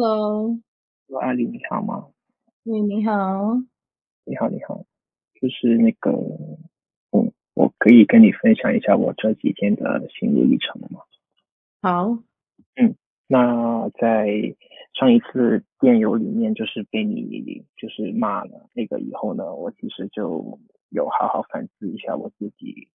Hello，阿里你好吗？你你好，你好你好，就是那个，嗯，我可以跟你分享一下我这几天的心路历程吗？好，嗯，那在上一次电邮里面，就是被你就是骂了那个以后呢，我其实就有好好反思一下我自己，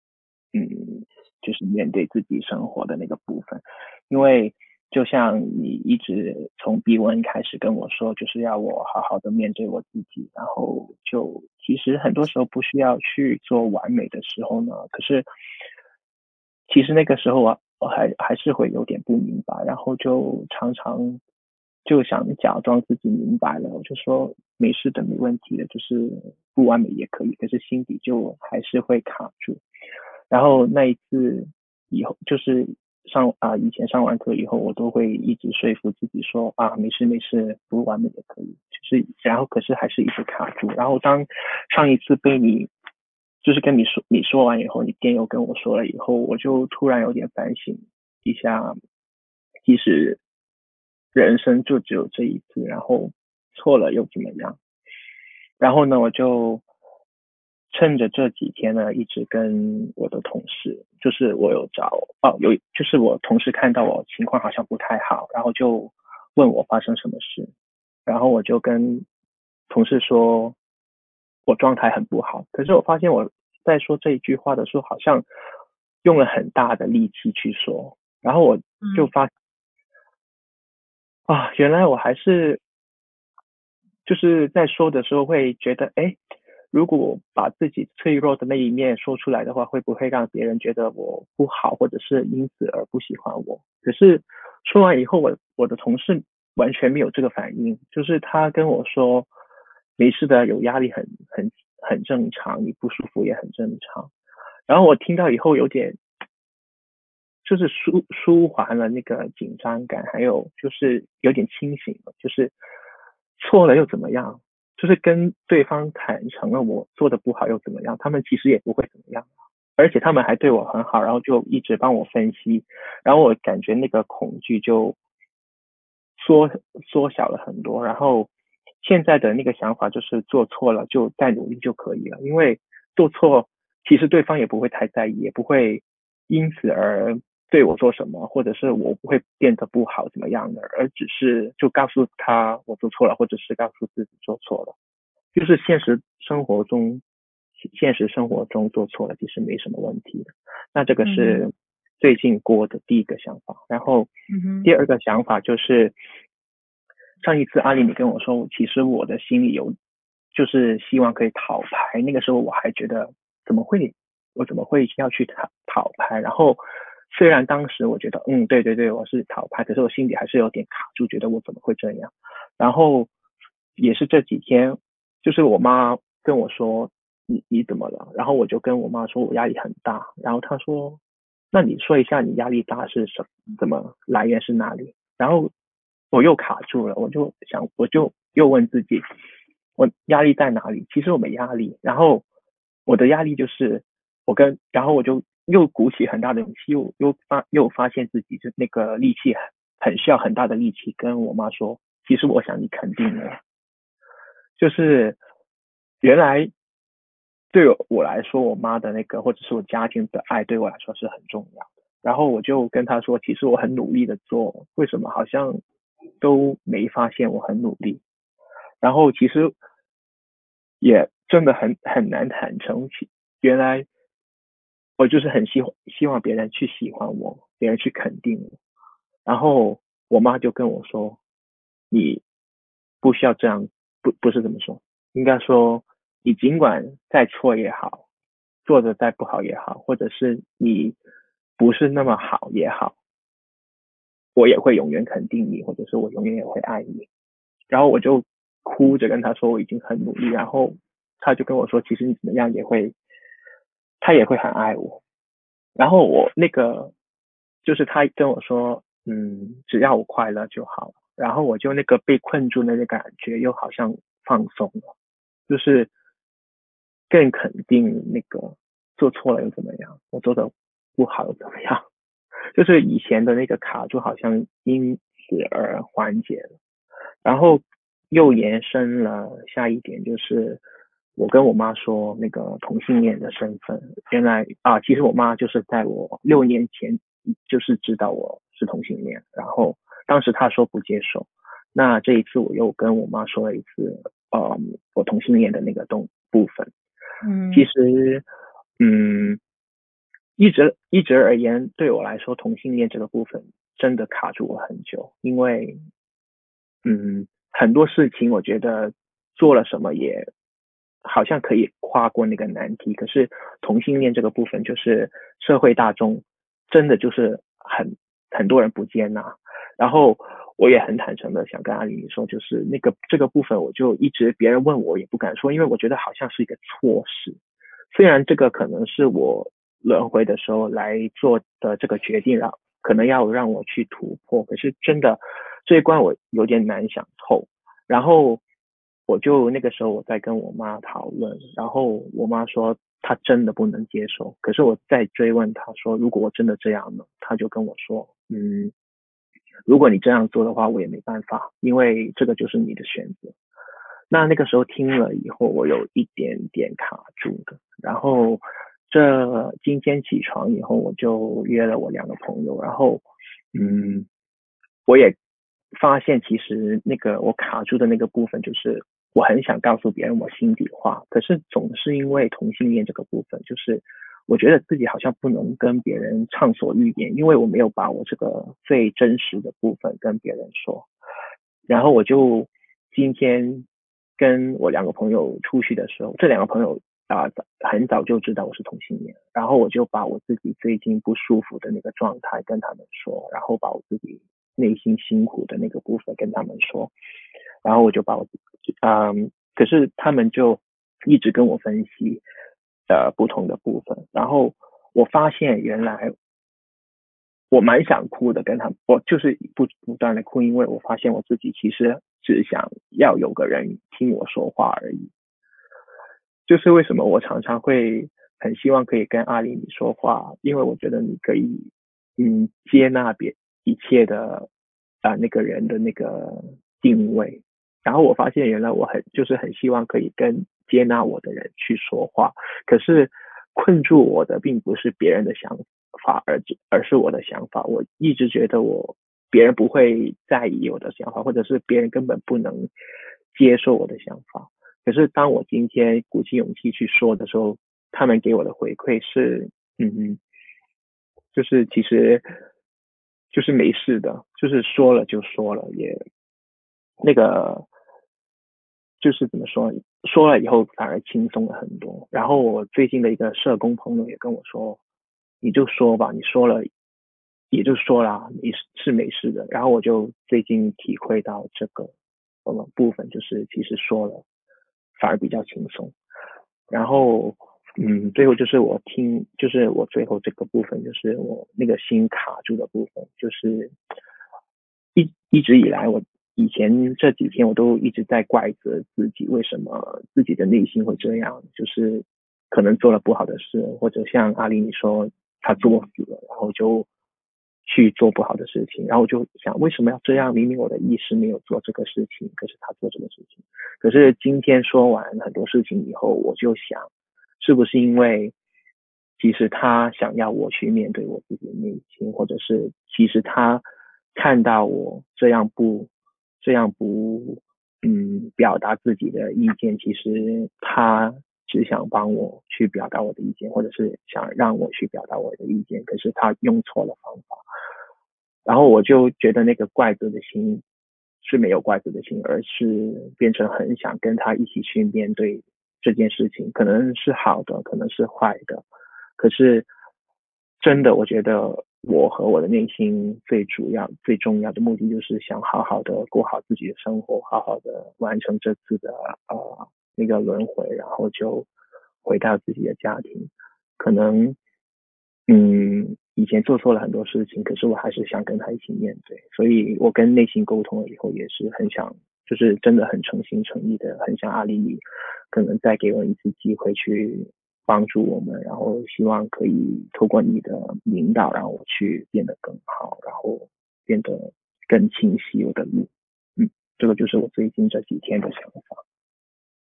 嗯，就是面对自己生活的那个部分，因为。就像你一直从 B1 开始跟我说，就是要我好好的面对我自己，然后就其实很多时候不需要去做完美的时候呢，可是其实那个时候啊，我还还是会有点不明白，然后就常常就想假装自己明白了，我就说没事的，没问题的，就是不完美也可以，可是心底就还是会卡住。然后那一次以后就是。上啊，以前上完课以后，我都会一直说服自己说啊，没事没事，不完美也可以。就是，然后可是还是一直卡住。然后当上一次被你，就是跟你说你说完以后，你店又跟我说了以后，我就突然有点反省一下，其实人生就只有这一次，然后错了又怎么样？然后呢，我就。趁着这几天呢，一直跟我的同事，就是我有找哦，有就是我同事看到我情况好像不太好，然后就问我发生什么事，然后我就跟同事说，我状态很不好。可是我发现我在说这一句话的时候，好像用了很大的力气去说，然后我就发，嗯、啊，原来我还是就是在说的时候会觉得，哎。如果把自己脆弱的那一面说出来的话，会不会让别人觉得我不好，或者是因此而不喜欢我？可是说完以后，我我的同事完全没有这个反应，就是他跟我说没事的，有压力很很很正常，你不舒服也很正常。然后我听到以后有点就是舒舒缓了那个紧张感，还有就是有点清醒了，就是错了又怎么样？就是跟对方坦诚了，我做的不好又怎么样？他们其实也不会怎么样，而且他们还对我很好，然后就一直帮我分析，然后我感觉那个恐惧就缩缩小了很多。然后现在的那个想法就是做错了就再努力就可以了，因为做错其实对方也不会太在意，也不会因此而。对我做什么，或者是我不会变得不好怎么样的，而只是就告诉他我做错了，或者是告诉自己做错了，就是现实生活中，现实生活中做错了其实没什么问题的。那这个是最近过的第一个想法，然后第二个想法就是上一次阿里你跟我说，其实我的心里有就是希望可以讨拍，那个时候我还觉得怎么会，我怎么会要去讨讨拍，然后。虽然当时我觉得，嗯，对对对，我是讨拍，可是我心里还是有点卡住，觉得我怎么会这样？然后也是这几天，就是我妈跟我说，你你怎么了？然后我就跟我妈说我压力很大，然后她说，那你说一下你压力大是什？怎么来源是哪里？然后我又卡住了，我就想，我就又问自己，我压力在哪里？其实我没压力，然后我的压力就是我跟，然后我就。又鼓起很大的勇气，又又发又发现自己就那个力气很很需要很大的力气，跟我妈说，其实我想你肯定了，就是原来对我来说，我妈的那个或者是我家庭的爱对我来说是很重要的。然后我就跟她说，其实我很努力的做，为什么好像都没发现我很努力？然后其实也真的很很难坦诚起，原来。我就是很希希望别人去喜欢我，别人去肯定我。然后我妈就跟我说：“你不需要这样，不不是这么说，应该说你尽管再错也好，做得再不好也好，或者是你不是那么好也好，我也会永远肯定你，或者是我永远也会爱你。”然后我就哭着跟她说：“我已经很努力。”然后她就跟我说：“其实你怎么样也会。”他也会很爱我，然后我那个就是他跟我说，嗯，只要我快乐就好，然后我就那个被困住那个感觉又好像放松了，就是更肯定那个做错了又怎么样，我做的不好又怎么样，就是以前的那个卡住好像因此而缓解了，然后又延伸了下一点，就是我跟我妈说那个同性恋的身份，原来啊，其实我妈就是在我六年前就是知道我是同性恋，然后当时她说不接受，那这一次我又跟我妈说了一次，呃，我同性恋的那个东部分，嗯，其实，嗯。一直一直而言，对我来说，同性恋这个部分真的卡住我很久，因为，嗯，很多事情我觉得做了什么也好像可以跨过那个难题，可是同性恋这个部分，就是社会大众真的就是很很多人不接纳，然后我也很坦诚的想跟阿里说，就是那个这个部分，我就一直别人问我也不敢说，因为我觉得好像是一个错事，虽然这个可能是我。轮回的时候来做的这个决定，了可能要让我去突破，可是真的这一关我有点难想透。然后我就那个时候我在跟我妈讨论，然后我妈说她真的不能接受。可是我再追问她说，如果我真的这样呢？她就跟我说，嗯，如果你这样做的话，我也没办法，因为这个就是你的选择。那那个时候听了以后，我有一点点卡住的，然后。这今天起床以后，我就约了我两个朋友，然后，嗯，我也发现其实那个我卡住的那个部分，就是我很想告诉别人我心底话，可是总是因为同性恋这个部分，就是我觉得自己好像不能跟别人畅所欲言，因为我没有把我这个最真实的部分跟别人说，然后我就今天跟我两个朋友出去的时候，这两个朋友。啊，很早就知道我是同性恋，然后我就把我自己最近不舒服的那个状态跟他们说，然后把我自己内心辛苦的那个部分跟他们说，然后我就把我，嗯，可是他们就一直跟我分析呃不同的部分，然后我发现原来我蛮想哭的，跟他，我就是不不断的哭，因为我发现我自己其实只想要有个人听我说话而已。就是为什么我常常会很希望可以跟阿里你说话，因为我觉得你可以，嗯，接纳别一切的啊、那个人的那个定位。然后我发现原来我很就是很希望可以跟接纳我的人去说话，可是困住我的并不是别人的想法，而而是我的想法。我一直觉得我别人不会在意我的想法，或者是别人根本不能接受我的想法。可是当我今天鼓起勇气去说的时候，他们给我的回馈是，嗯，就是其实就是没事的，就是说了就说了，也那个就是怎么说，说了以后反而轻松了很多。然后我最近的一个社工朋友也跟我说，你就说吧，你说了也就说了，你是没事的。然后我就最近体会到这个部分，就是其实说了。反而比较轻松，然后，嗯，最后就是我听，就是我最后这个部分，就是我那个心卡住的部分，就是一一直以来，我以前这几天我都一直在怪责自己，为什么自己的内心会这样，就是可能做了不好的事，或者像阿里你说他作死了，然后就。去做不好的事情，然后我就想，为什么要这样？明明我的意识没有做这个事情，可是他做这个事情。可是今天说完很多事情以后，我就想，是不是因为其实他想要我去面对我自己的内心，或者是其实他看到我这样不这样不嗯表达自己的意见，其实他。只想帮我去表达我的意见，或者是想让我去表达我的意见，可是他用错了方法，然后我就觉得那个怪责的心是没有怪责的心，而是变成很想跟他一起去面对这件事情，可能是好的，可能是坏的，可是真的，我觉得我和我的内心最主要、最重要的目的，就是想好好的过好自己的生活，好好的完成这次的呃。那个轮回，然后就回到自己的家庭。可能，嗯，以前做错了很多事情，可是我还是想跟他一起面对。所以我跟内心沟通了以后，也是很想，就是真的很诚心诚意的，很想阿里，可能再给我一次机会去帮助我们，然后希望可以透过你的引导，让我去变得更好，然后变得更清晰我的路。嗯这个就是我最近这几天的想法。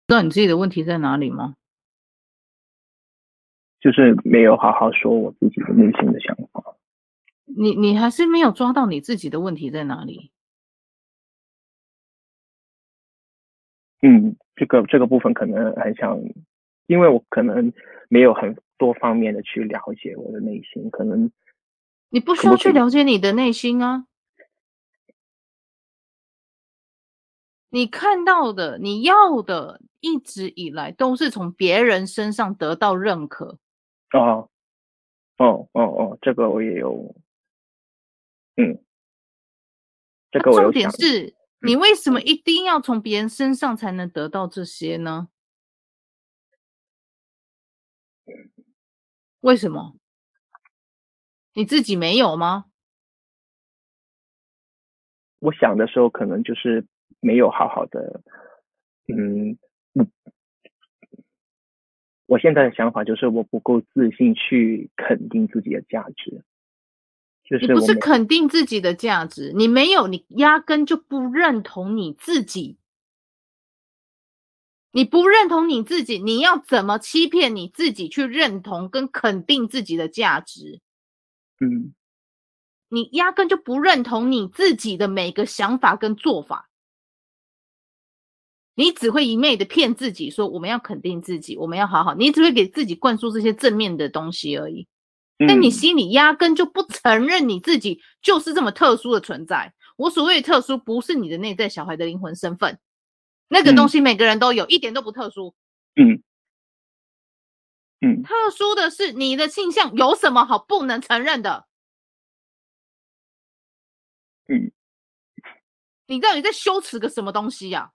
知道你自己的问题在哪里吗？就是没有好好说我自己的内心的想法。你你还是没有抓到你自己的问题在哪里？嗯，这个这个部分可能很想，因为我可能没有很多方面的去了解我的内心，可能你不需要去了解你的内心啊。你看到的，你要的，一直以来都是从别人身上得到认可。哦，哦，哦，哦，这个我也有，嗯，这个我有。重点是你为什么一定要从别人身上才能得到这些呢？为什么？你自己没有吗？我想的时候，可能就是。没有好好的，嗯，我现在的想法就是我不够自信去肯定自己的价值，就是你不是肯定自己的价值，你没有，你压根就不认同你自己，你不认同你自己，你要怎么欺骗你自己去认同跟肯定自己的价值？嗯，你压根就不认同你自己的每个想法跟做法。你只会一昧的骗自己说，我们要肯定自己，我们要好好，你只会给自己灌输这些正面的东西而已。但你心里压根就不承认你自己就是这么特殊的存在。我所谓的特殊，不是你的内在小孩的灵魂身份，那个东西每个人都有，一点都不特殊。嗯嗯，特殊的是你的性向有什么好不能承认的？嗯，你到底在羞耻个什么东西呀？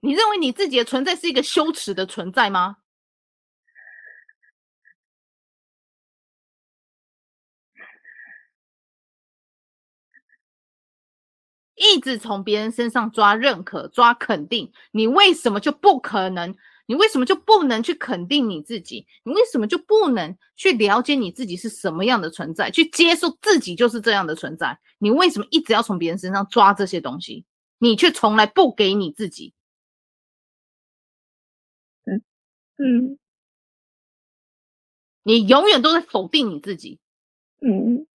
你认为你自己的存在是一个羞耻的存在吗？一直从别人身上抓认可、抓肯定，你为什么就不可能？你为什么就不能去肯定你自己？你为什么就不能去了解你自己是什么样的存在？去接受自己就是这样的存在？你为什么一直要从别人身上抓这些东西？你却从来不给你自己？嗯，你永远都在否定你自己。嗯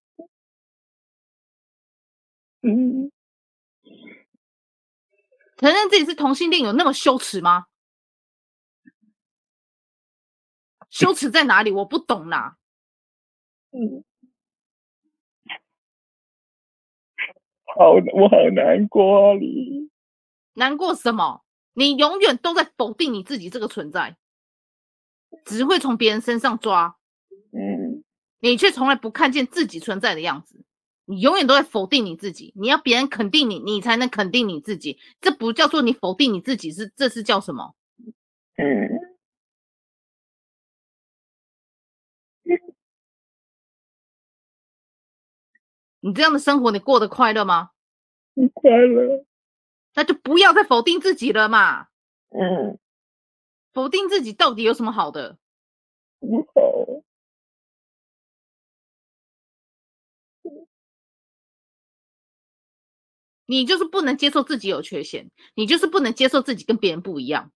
嗯，承认自己是同性恋有那么羞耻吗？羞耻在哪里？我不懂啦。嗯，好，我好难过啊，你难过什么？你永远都在否定你自己这个存在。只会从别人身上抓，嗯，你却从来不看见自己存在的样子，你永远都在否定你自己。你要别人肯定你，你才能肯定你自己。这不叫做你否定你自己，是这是叫什么？嗯，你这样的生活，你过得快乐吗？不快乐，那就不要再否定自己了嘛。嗯。否定自己到底有什么好的？不好。你就是不能接受自己有缺陷，你就是不能接受自己跟别人不一样，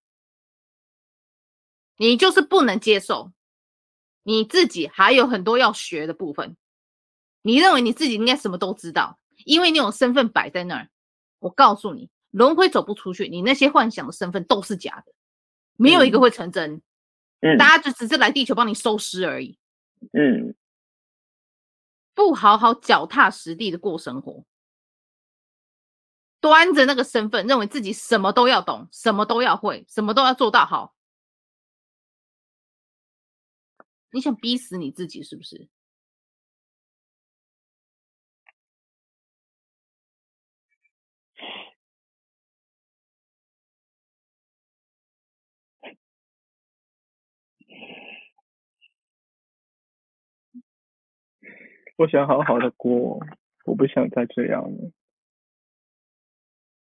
你就是不能接受你自己还有很多要学的部分。你认为你自己应该什么都知道，因为你有身份摆在那儿。我告诉你，轮回走不出去，你那些幻想的身份都是假的。没有一个会成真，嗯，大家就只是来地球帮你收尸而已，嗯，不好好脚踏实地的过生活，端着那个身份，认为自己什么都要懂，什么都要会，什么都要做到好，你想逼死你自己是不是？我想好好的过，我不想再这样了。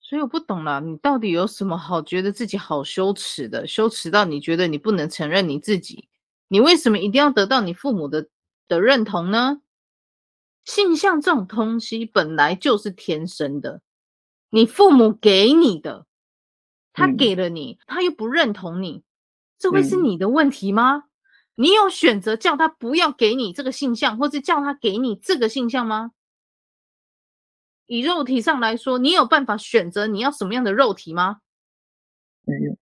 所以我不懂了，你到底有什么好觉得自己好羞耻的？羞耻到你觉得你不能承认你自己？你为什么一定要得到你父母的的认同呢？性向这种东西本来就是天生的，你父母给你的，他给了你，嗯、他又不认同你，这会是你的问题吗？嗯、你有选择叫他不要给你这个性向，或是叫他给你这个性向吗？以肉体上来说，你有办法选择你要什么样的肉体吗？没有。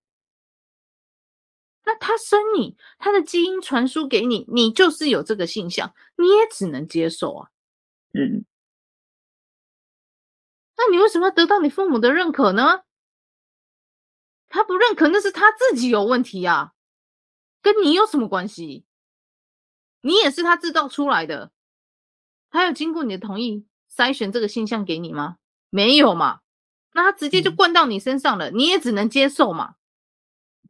那他生你，他的基因传输给你，你就是有这个性向，你也只能接受啊。嗯。那你为什么要得到你父母的认可呢？他不认可，那是他自己有问题呀，跟你有什么关系？你也是他制造出来的，他有经过你的同意筛选这个现象给你吗？没有嘛？那他直接就灌到你身上了，嗯。你也只能接受嘛。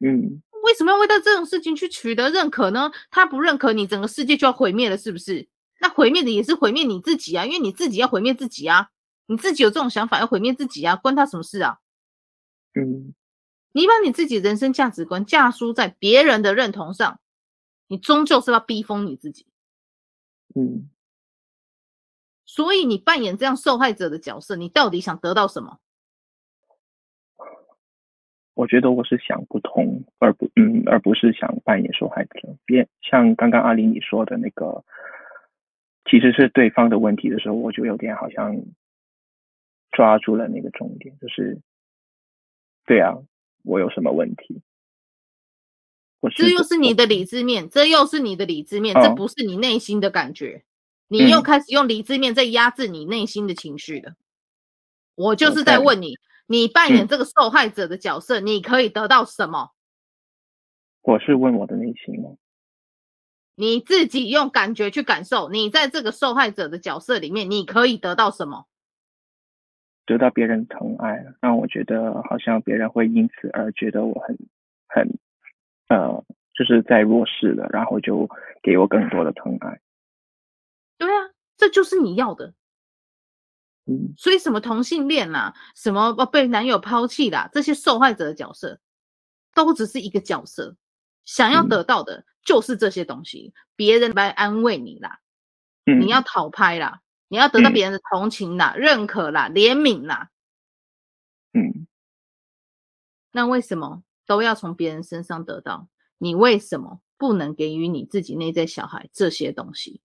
嗯。为什么要为到这种事情去取得认可呢？他不认可你，整个世界就要毁灭了，是不是？那毁灭的也是毁灭你自己啊，因为你自己要毁灭自己啊，你自己有这种想法要毁灭自己啊，关他什么事啊？嗯，你把你自己人生价值观架输在别人的认同上，你终究是要逼疯你自己。嗯，所以你扮演这样受害者的角色，你到底想得到什么？我觉得我是想不通，而不嗯，而不是想扮演受害者。别像刚刚阿林你说的那个，其实是对方的问题的时候，我就有点好像抓住了那个重点，就是对啊，我有什么问题？这又是你的理智面，这又是你的理智面，哦、这不是你内心的感觉，你又开始用理智面在压制你内心的情绪了。嗯、我就是在问你。你扮演这个受害者的角色，嗯，你可以得到什么？我是问我的内心吗？你自己用感觉去感受，你在这个受害者的角色里面，你可以得到什么？得到别人疼爱，让我觉得好像别人会因此而觉得我很很呃，就是在弱势的，然后就给我更多的疼爱。这就是你要的。嗯，所以什么同性恋啦、啊，什么被男友抛弃啦，这些受害者的角色，都只是一个角色，想要得到的就是这些东西，别人来安慰你啦，嗯，你要讨拍啦，你要得到别人的同情啦、认可啦、怜悯啦，嗯，那为什么都要从别人身上得到？你为什么不能给予你自己内在小孩这些东西？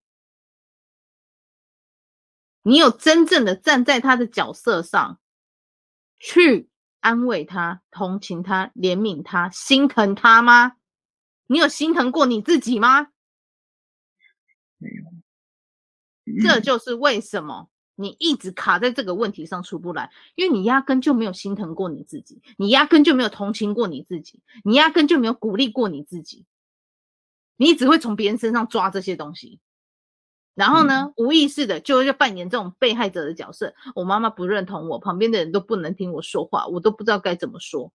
你有真正的站在他的角色上去安慰他、同情他、怜悯他、心疼他吗？你有心疼过你自己吗？没有。这就是为什么你一直卡在这个问题上出不来，因为你压根就没有心疼过你自己，你压根就没有同情过你自己，你压根就没有鼓励过你自己，你只会从别人身上抓这些东西。然后呢，无意识的就会扮演这种被害者的角色。我妈妈不认同我，旁边的人都不能听我说话，我都不知道该怎么说。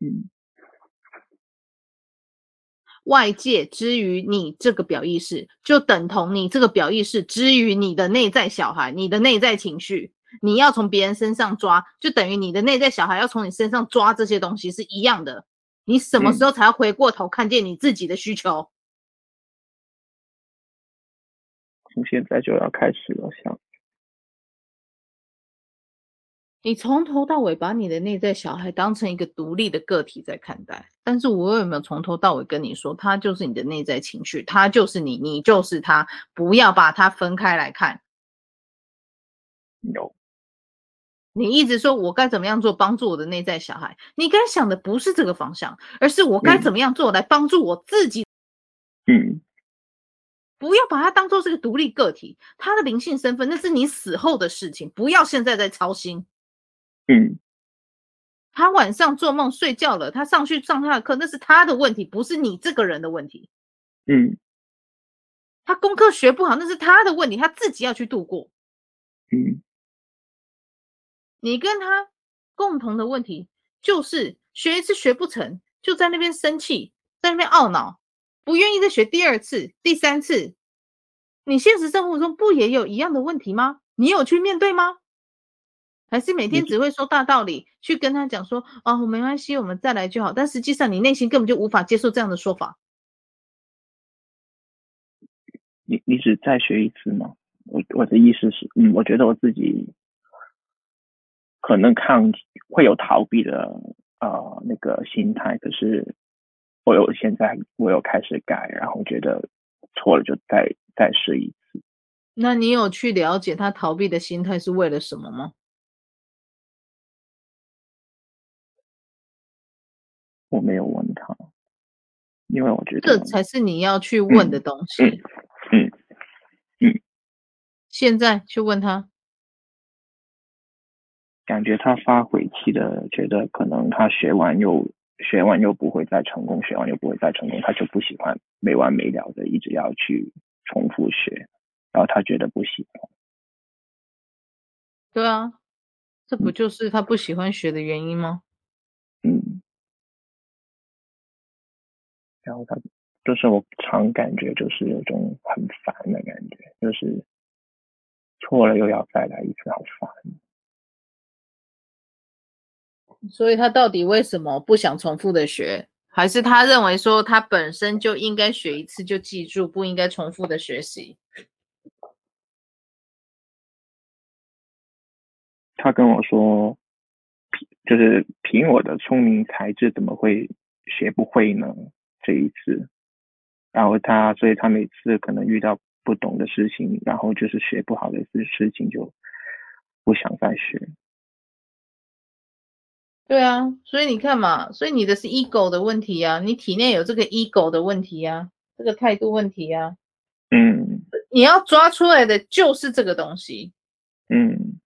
嗯，外界之于你这个表意识，就等同你这个表意识之于你的内在小孩，你的内在情绪，你要从别人身上抓，就等于你的内在小孩要从你身上抓这些东西是一样的。你什么时候才要回过头看见你自己的需求？从现在就要开始了，想你从头到尾把你的内在小孩当成一个独立的个体在看待，但是我有没有从头到尾跟你说，他就是你的内在情绪，他就是你，你就是他，不要把它分开来看。有，你一直说我该怎么样做帮助我的内在小孩，你该想的不是这个方向，而是我该怎么样做来帮助我自己。嗯。不要把它当做是个独立个体，他的灵性身份那是你死后的事情，不要现在在操心。嗯，他晚上做梦睡觉了，他上去上他的课，那是他的问题，不是你这个人的问题。嗯，他功课学不好，那是他的问题，他自己要去度过。嗯，你跟他共同的问题就是学一次学不成，就在那边生气，在那边懊恼。不愿意再学第二次、第三次，你现实生活中不也有一样的问题吗？你有去面对吗？还是每天只会说大道理，去跟他讲说：“哦，没关系，我们再来就好。”但实际上，你内心根本就无法接受这样的说法。你你只再学一次吗？我我的意思是，嗯，我觉得我自己可能抗会有逃避的呃那个心态，可是我有现在我有开始改，然后觉得错了就再再试一次。那你有去了解他逃避的心态是为了什么吗？我没有问他，因为我觉得这才是你要去问的东西。嗯嗯。嗯嗯现在去问他，感觉他发回气的，觉得可能他学完又学完又不会再成功，学完又不会再成功，他就不喜欢没完没了的一直要去重复学，然后他觉得不喜欢。对啊，这不就是他不喜欢学的原因吗？嗯。然后他就是我常感觉就是有种很烦的感觉，就是。错了又要再来一次，好烦。所以他到底为什么不想重复的学？还是他认为说他本身就应该学一次就记住，不应该重复的学习？他跟我说，就是凭我的聪明才智，怎么会学不会呢？这一次，然后他，所以他每次可能遇到。不懂的事情，然后就是学不好的事事情，就不想再学。对啊，所以你看嘛，所以你的是 ego 的问题啊，你体内有这个 ego 的问题啊，这个态度问题啊。嗯，你要抓出来的就是这个东西。嗯，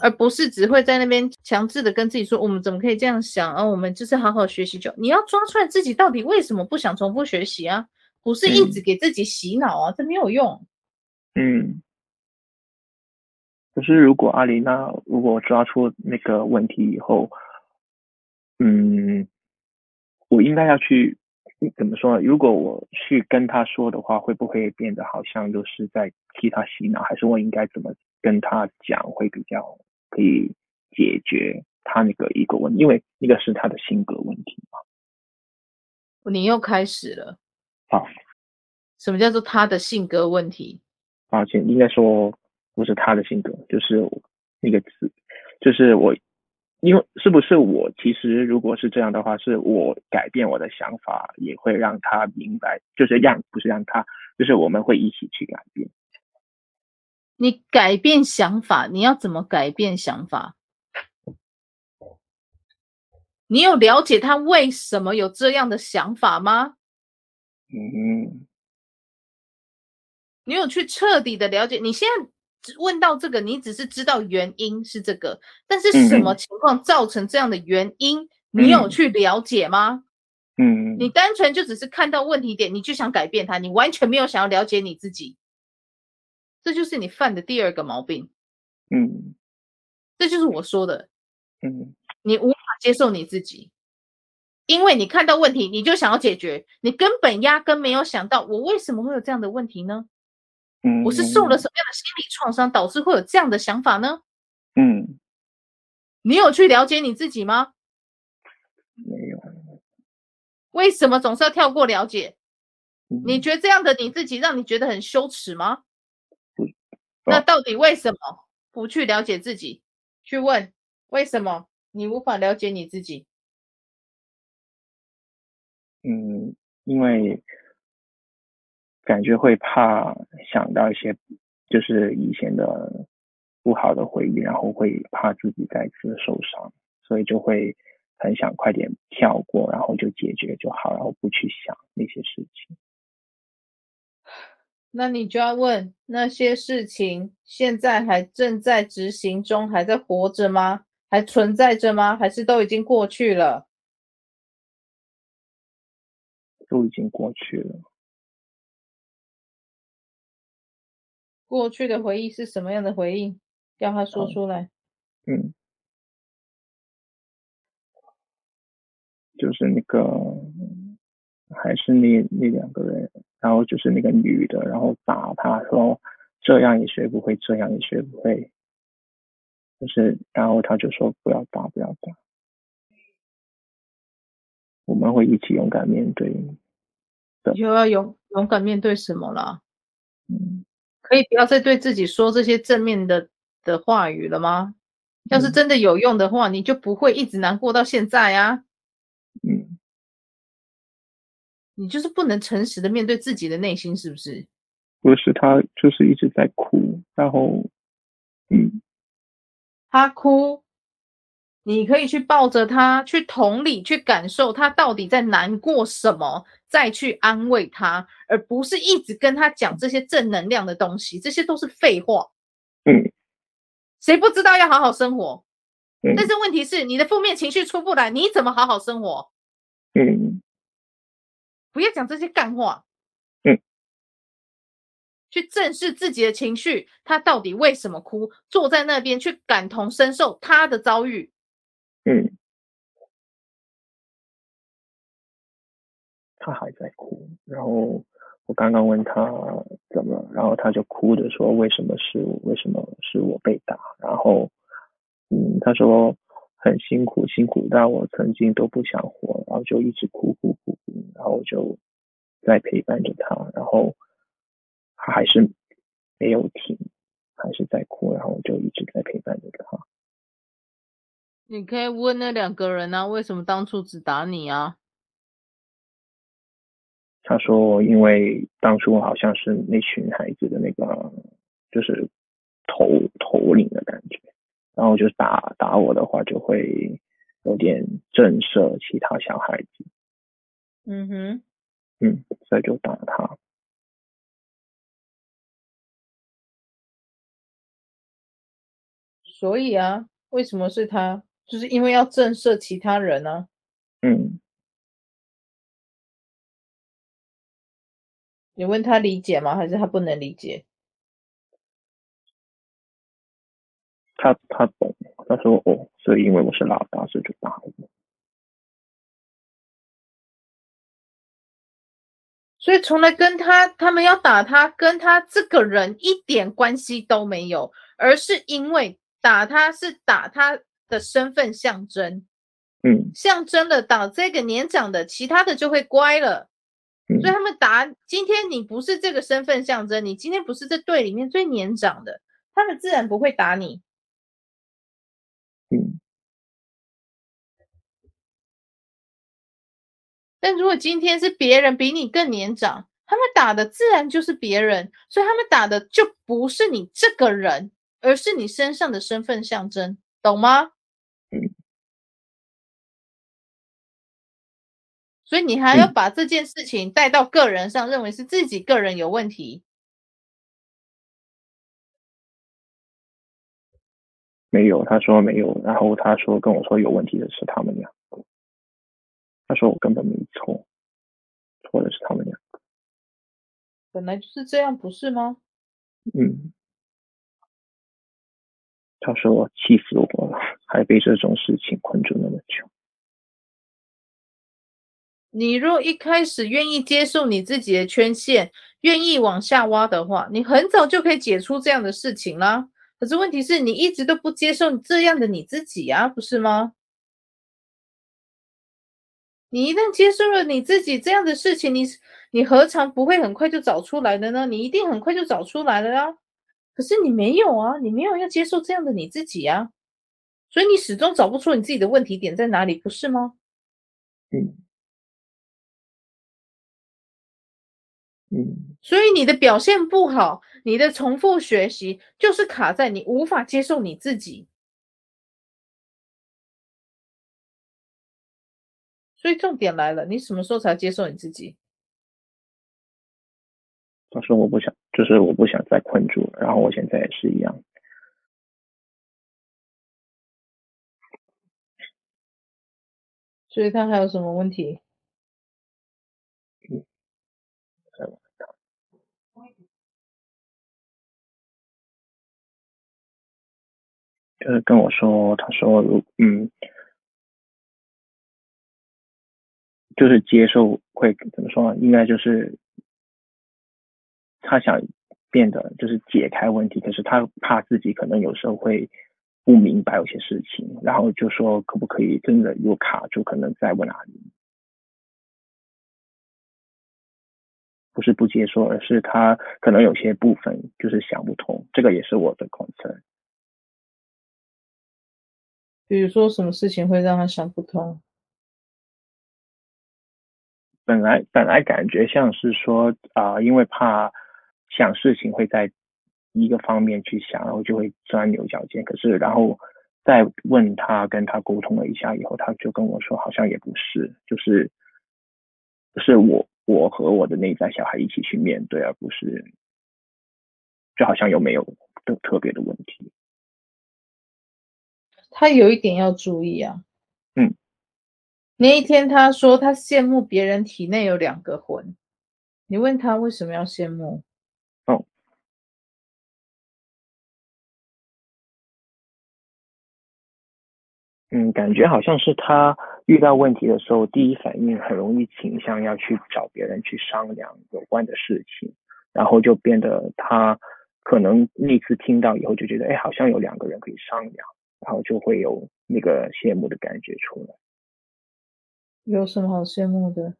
而不是只会在那边强制的跟自己说，我们怎么可以这样想啊？我们就是好好学习就，你要抓出来自己到底为什么不想重复学习啊？不是一直给自己洗脑啊，嗯、这没有用。嗯。可是如果阿里娜如果抓出那个问题以后，嗯，我应该要去怎么说呢？如果我去跟他说的话，会不会变得好像就是在替他洗脑？还是我应该怎么跟他讲会比较可以解决他那个一个问题？因为那个是他的性格问题嘛。你又开始了。好，什么叫做他的性格问题？抱歉，应该说不是他的性格，就是那个词，就是我，因为是不是我？其实如果是这样的话，是我改变我的想法，也会让他明白，就是让不是让他，就是我们会一起去改变。你改变想法，你要怎么改变想法？你有了解他为什么有这样的想法吗？嗯，你有去彻底的了解？你现在问到这个，你只是知道原因是这个，但是什么情况造成这样的原因，嗯、你有去了解吗？嗯，你单纯就只是看到问题点，你就想改变它，你完全没有想要了解你自己，这就是你犯的第二个毛病。嗯，这就是我说的。嗯，你无法接受你自己。因为你看到问题，你就想要解决，你根本压根没有想到我为什么会有这样的问题呢？嗯，我是受了什么样的心理创伤，导致会有这样的想法呢？嗯，你有去了解你自己吗？没有。为什么总是要跳过了解？嗯，你觉得这样的你自己让你觉得很羞耻吗？嗯，那到底为什么不去了解自己？去问为什么你无法了解你自己？嗯，因为感觉会怕想到一些就是以前的不好的回忆，然后会怕自己再次受伤，所以就会很想快点跳过，然后就解决就好，然后不去想那些事情。那你就要问那些事情现在还正在执行中，还在活着吗？还存在着吗？还是都已经过去了？都已经过去了。过去的回忆是什么样的回忆？要他说出来。嗯，就是那个，还是那那两个人，然后就是那个女的，然后打他说这样也学不会，这样也学不会，就是然后他就说不要打，不要打，我们会一起勇敢面对。就要勇勇敢面对什么了？嗯，可以不要再对自己说这些正面的的话语了吗？要是真的有用的话，嗯、你就不会一直难过到现在啊。嗯，你就是不能诚实的面对自己的内心，是不是？不是，他就是一直在哭，然后，嗯，他哭。你可以去抱着他，去同理，去感受他到底在难过什么，再去安慰他，而不是一直跟他讲这些正能量的东西，这些都是废话。嗯，谁不知道要好好生活？嗯，但是问题是，你的负面情绪出不来，你怎么好好生活？嗯，不要讲这些干话。嗯，去正视自己的情绪，他到底为什么哭？坐在那边去感同身受他的遭遇。嗯，他还在哭，然后我刚刚问他怎么，然后他就哭着说：“为什么是？为什么是我被打？”然后，嗯，他说很辛苦，辛苦，但我曾经都不想活，然后就一直哭哭哭哭，然后我就在陪伴着他，然后他还是没有停，还是在哭，然后我就一直在陪伴着他。你可以问那两个人啊，为什么当初只打你啊？他说，因为当初好像是那群孩子的那个，就是头头领的感觉，然后就打打我的话，就会有点震慑其他小孩子。嗯哼，嗯，所以就打他。所以啊，为什么是他？就是因为要震慑其他人呢、啊。嗯，你问他理解吗？还是他不能理解？他他懂，他说哦，所以因为我是老大，所以就打我。所以从来跟他他们要打他，跟他这个人一点关系都没有，而是因为打他是打他。的身份象征，嗯，象征了打这个年长的，其他的就会乖了。嗯，所以他们打，今天你不是这个身份象征，你今天不是这队里面最年长的，他们自然不会打你。嗯，但如果今天是别人比你更年长，他们打的自然就是别人，所以他们打的就不是你这个人，而是你身上的身份象征，懂吗？所以你还要把这件事情带到个人上，嗯、认为是自己个人有问题？没有，他说没有，然后他说跟我说有问题的是他们两个，他说我根本没错，错的是他们两个。本来就是这样，不是吗？嗯。他说气死我了，还被这种事情困住那么久。你若一开始愿意接受你自己的缺陷，愿意往下挖的话，你很早就可以解出这样的事情啦。可是问题是你一直都不接受这样的你自己啊，不是吗？你一旦接受了你自己这样的事情，你你何尝不会很快就找出来的呢？你一定很快就找出来了呀。可是你没有啊，你没有要接受这样的你自己啊，所以你始终找不出你自己的问题点在哪里，不是吗？嗯。嗯，所以你的表现不好，你的重复学习就是卡在你无法接受你自己。所以重点来了，你什么时候才接受你自己？他说我不想，就是我不想再困住了，然后我现在也是一样。所以他还有什么问题？就是跟我说，他说，嗯，就是接受会怎么说呢？应该就是他想变得就是解开问题，可是他怕自己可能有时候会不明白有些事情，然后就说可不可以真的有卡住，可能再问阿姨。不是不接受，而是他可能有些部分就是想不通，这个也是我的 concern。比如说，什么事情会让他想不通？本来本来感觉像是说啊、因为怕想事情会在一个方面去想，然后就会钻牛角尖。可是然后再问他，跟他沟通了一下以后，他就跟我说，好像也不是，就是是我我和我的内在小孩一起去面对，而不是就好像有没有特特别的问题。他有一点要注意啊，嗯，那一天他说他羡慕别人体内有两个魂，你问他为什么要羡慕？哦，嗯，感觉好像是他遇到问题的时候，第一反应很容易倾向要去找别人去商量有关的事情，然后就变得他可能那次听到以后就觉得，哎，好像有两个人可以商量。然后就会有那个羡慕的感觉出来。有什么好羡慕的？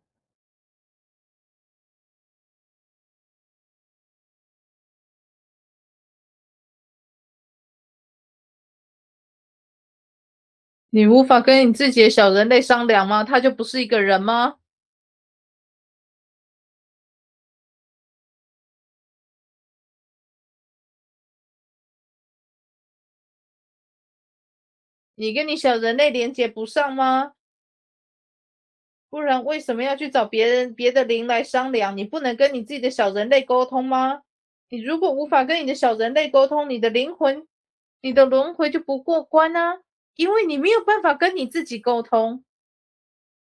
你无法跟你自己的小人类商量吗？他就不是一个人吗？你跟你小人类连接不上吗？不然为什么要去找别人别的灵来商量？你不能跟你自己的小人类沟通吗？你如果无法跟你的小人类沟通，你的灵魂、你的轮回就不过关啊！因为你没有办法跟你自己沟通，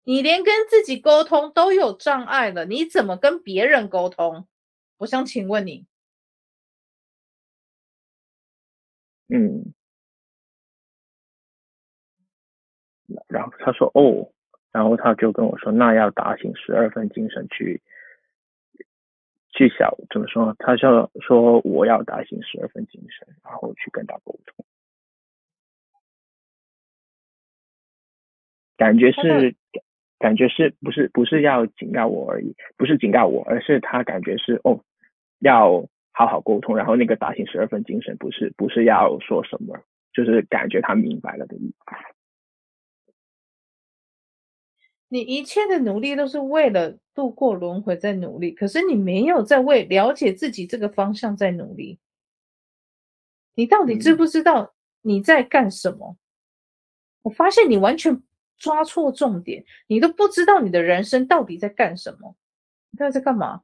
你连跟自己沟通都有障碍了，你怎么跟别人沟通？我想请问你，嗯。然后他说哦，然后他就跟我说，那要打醒十二分精神去去想怎么说？他就说我要打醒十二分精神，然后去跟他沟通。感觉是感觉是不是不是要警告我而已？不是警告我，而是他感觉是哦，要好好沟通。然后那个打醒十二分精神不是不是要说什么，就是感觉他明白了的意思。你一切的努力都是为了度过轮回在努力，可是你没有在为了解自己这个方向在努力。你到底知不知道你在干什么？嗯。我发现你完全抓错重点，你都不知道你的人生到底在干什么。你到底在干嘛？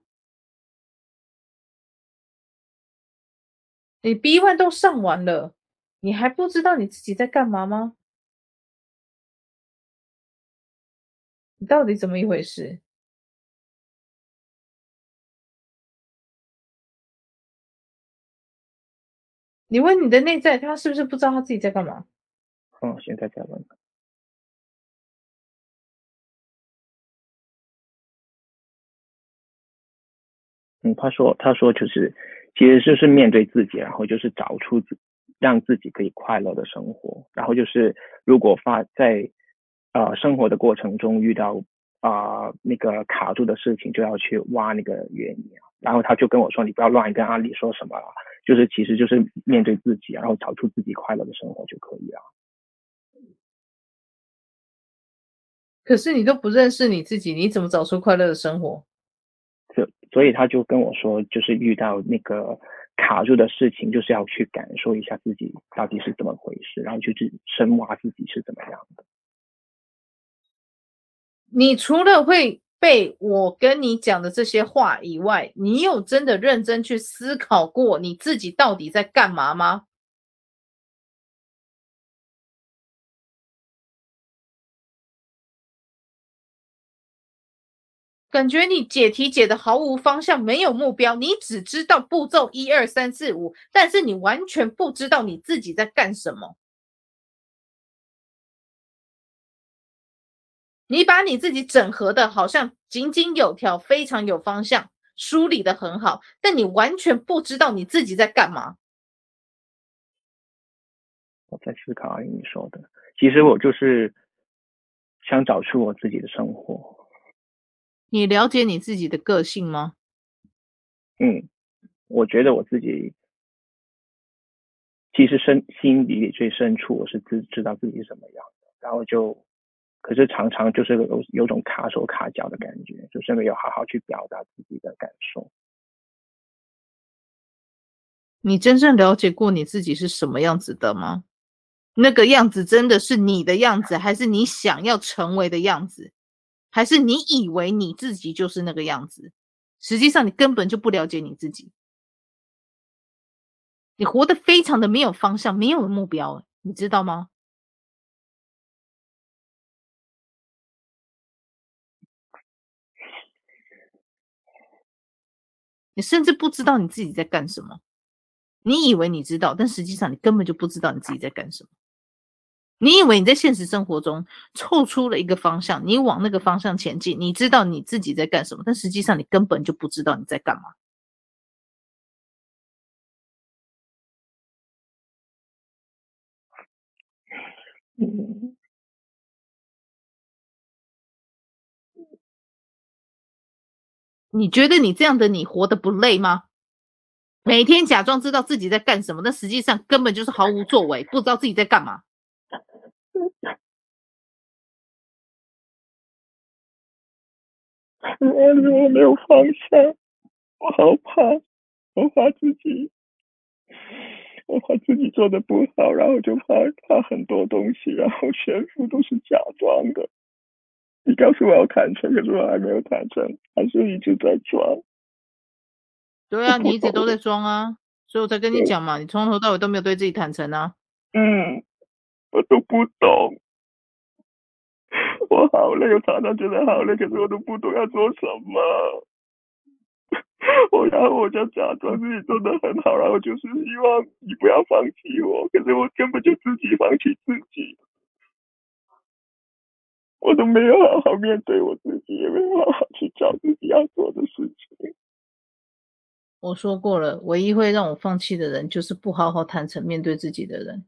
你 B one 都上完了，你还不知道你自己在干嘛吗？你到底怎么一回事？你问你的内在，他是不是不知道他自己在干嘛？嗯，现在在问。嗯，他说，他说就是，其实就是面对自己，然后就是找出自让自己可以快乐的生活，然后就是如果发在。呃，生活的过程中遇到啊、呃、那个卡住的事情，就要去挖那个原因。然后他就跟我说：“你不要乱跟阿里说什么了，就是其实就是面对自己，然后找出自己快乐的生活就可以了。”可是你都不认识你自己，你怎么找出快乐的生活？所所以他就跟我说，就是遇到那个卡住的事情，就是要去感受一下自己到底是怎么回事，然后就去深挖自己是怎么样的。你除了会被我跟你讲的这些话以外，你有真的认真去思考过你自己到底在干嘛吗？感觉你解题解得毫无方向，没有目标，你只知道步骤一二三四五，但是你完全不知道你自己在干什么。你把你自己整合的好像井井有条，非常有方向，梳理的很好，但你完全不知道你自己在干嘛。我在思考阿姨你说的，其实我就是想找出我自己的生活。你了解你自己的个性吗？嗯，我觉得我自己其实深心底里最深处，我是知知道自己是什么样的，然后就，可是常常就是有有种卡手卡脚的感觉，就是没有好好去表达自己的感受。你真正了解过你自己是什么样子的吗？那个样子真的是你的样子，还是你想要成为的样子？还是你以为你自己就是那个样子？实际上你根本就不了解你自己，你活得非常的没有方向，没有目标，你知道吗？你甚至不知道你自己在干什么。你以为你知道，但实际上你根本就不知道你自己在干什么。你以为你在现实生活中凑出了一个方向，你往那个方向前进，你知道你自己在干什么，但实际上你根本就不知道你在干嘛。你觉得你这样的你活得不累吗？每天假装知道自己在干什么，但实际上根本就是毫无作为，不知道自己在干嘛。我我没有方向，我好怕，我怕自己，我怕自己做的不好，然后就怕怕很多东西，然后全部都是假装的。你告诉我要坦诚，可是我还没有坦诚，还是一直在装。对啊，你一直都在装啊，所以我才跟你讲嘛，你从头到尾都没有对自己坦诚啊。嗯，我都不懂，我好累，我常常觉得好累，可是我都不懂要做什么。我然后我就假装自己做的很好，然后就是希望你不要放弃我，可是我根本就自己放弃自己，我都没有好好面对我自己，也没有好好去找自己要做的事情。我说过了，唯一会让我放弃的人，就是不好好坦诚面对自己的人。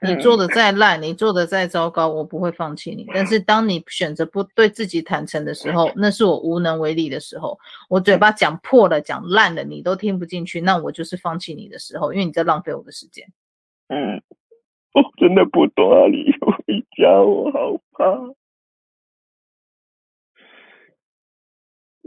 你做的再烂，你做的再糟糕，我不会放弃你。但是当你选择不对自己坦诚的时候，那是我无能为力的时候。我嘴巴讲破了，讲烂了，你都听不进去，那我就是放弃你的时候，因为你在浪费我的时间。嗯，我真的不懂啊，你回家，我好怕。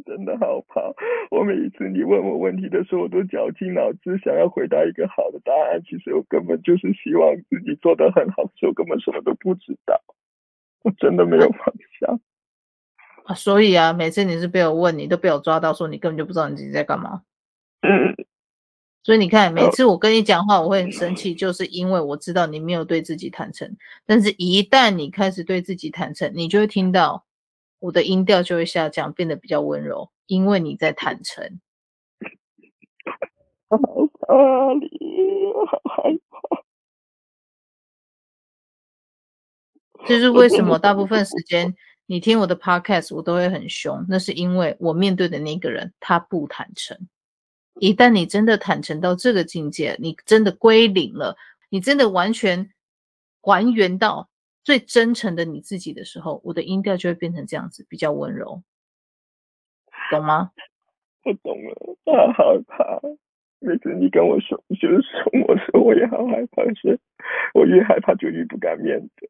真的好怕！我每一次你问我问题的时候，我都绞尽脑汁想要回答一个好的答案。其实我根本就是希望自己做得很好，所以我根本什么都不知道。我真的没有方向啊！所以啊，每次你是被我问，你都被我抓到，说你根本就不知道你自己在干嘛。嗯。所以你看，每次我跟你讲话，我会很生气，就是因为我知道你没有对自己坦诚。但是，一旦你开始对自己坦诚，你就会听到。我的音调就会下降，变得比较温柔，因为你在坦诚。我好怕你，我好害怕。这是为什么？大部分时间你听我的 podcast，我都会很凶。那是因为我面对的那个人他不坦诚。一旦你真的坦诚到这个境界，你真的归零了，你真的完全还原到。最真诚的你自己的时候，我的音调就会变成这样子，比较温柔，懂吗？我懂了，我好害怕。每次你跟我说，就是说我说我也好害怕，是我越害怕就越不敢面对。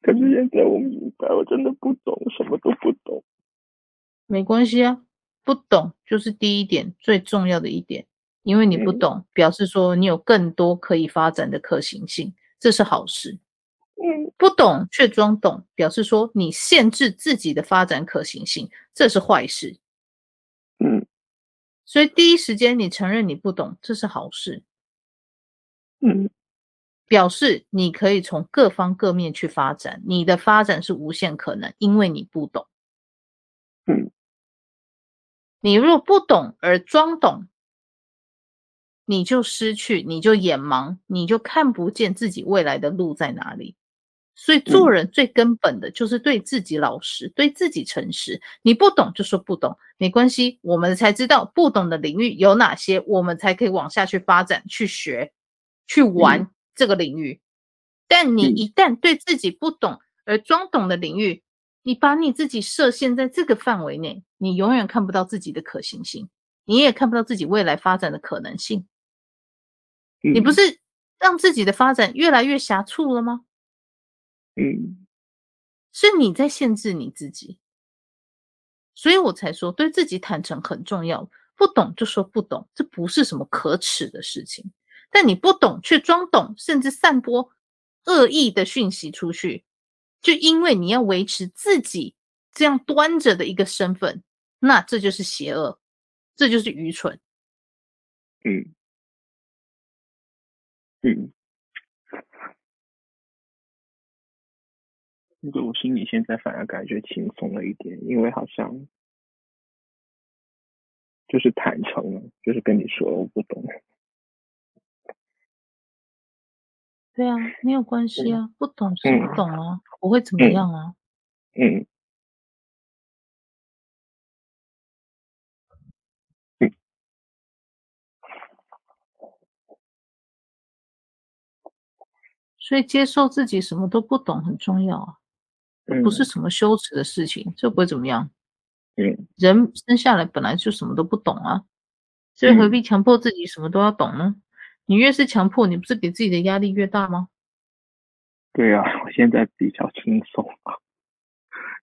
可是现在我明白，我真的不懂，什么都不懂。没关系啊，不懂就是第一点，最重要的一点，因为你不懂，嗯、表示说你有更多可以发展的可行性。这是好事，嗯，不懂却装懂，表示说你限制自己的发展可行性，这是坏事，嗯，所以第一时间你承认你不懂，这是好事，嗯，表示你可以从各方各面去发展，你的发展是无限可能，因为你不懂，嗯，你若不懂而装懂。你就失去，你就眼盲，你就看不见自己未来的路在哪里。所以做人最根本的就是对自己老实，嗯、对自己诚实。你不懂就说不懂，没关系，我们才知道不懂的领域有哪些，我们才可以往下去发展、去学、去玩这个领域。嗯、但你一旦对自己不懂而装懂的领域，你把你自己设限在这个范围内，你永远看不到自己的可行性，你也看不到自己未来发展的可能性。嗯、你不是让自己的发展越来越狭促了吗？嗯，是你在限制你自己，所以我才说对自己坦诚很重要。不懂就说不懂，这不是什么可耻的事情。但你不懂却装懂，甚至散播恶意的讯息出去，就因为你要维持自己这样端着的一个身份，那这就是邪恶，这就是愚蠢。嗯嗯，那个我心里现在反而感觉轻松了一点，因为好像就是坦诚了，就是跟你说我不懂。对啊，没有关系啊，不懂是不懂啊，不、嗯、会怎么样啊。嗯。嗯。所以接受自己什么都不懂很重要啊，嗯、不是什么羞耻的事情，这不会怎么样。嗯。人生下来本来就什么都不懂啊，所以何必强迫自己什么都要懂呢？你越是强迫，你不是给自己的压力越大吗？对啊，我现在比较轻松啊，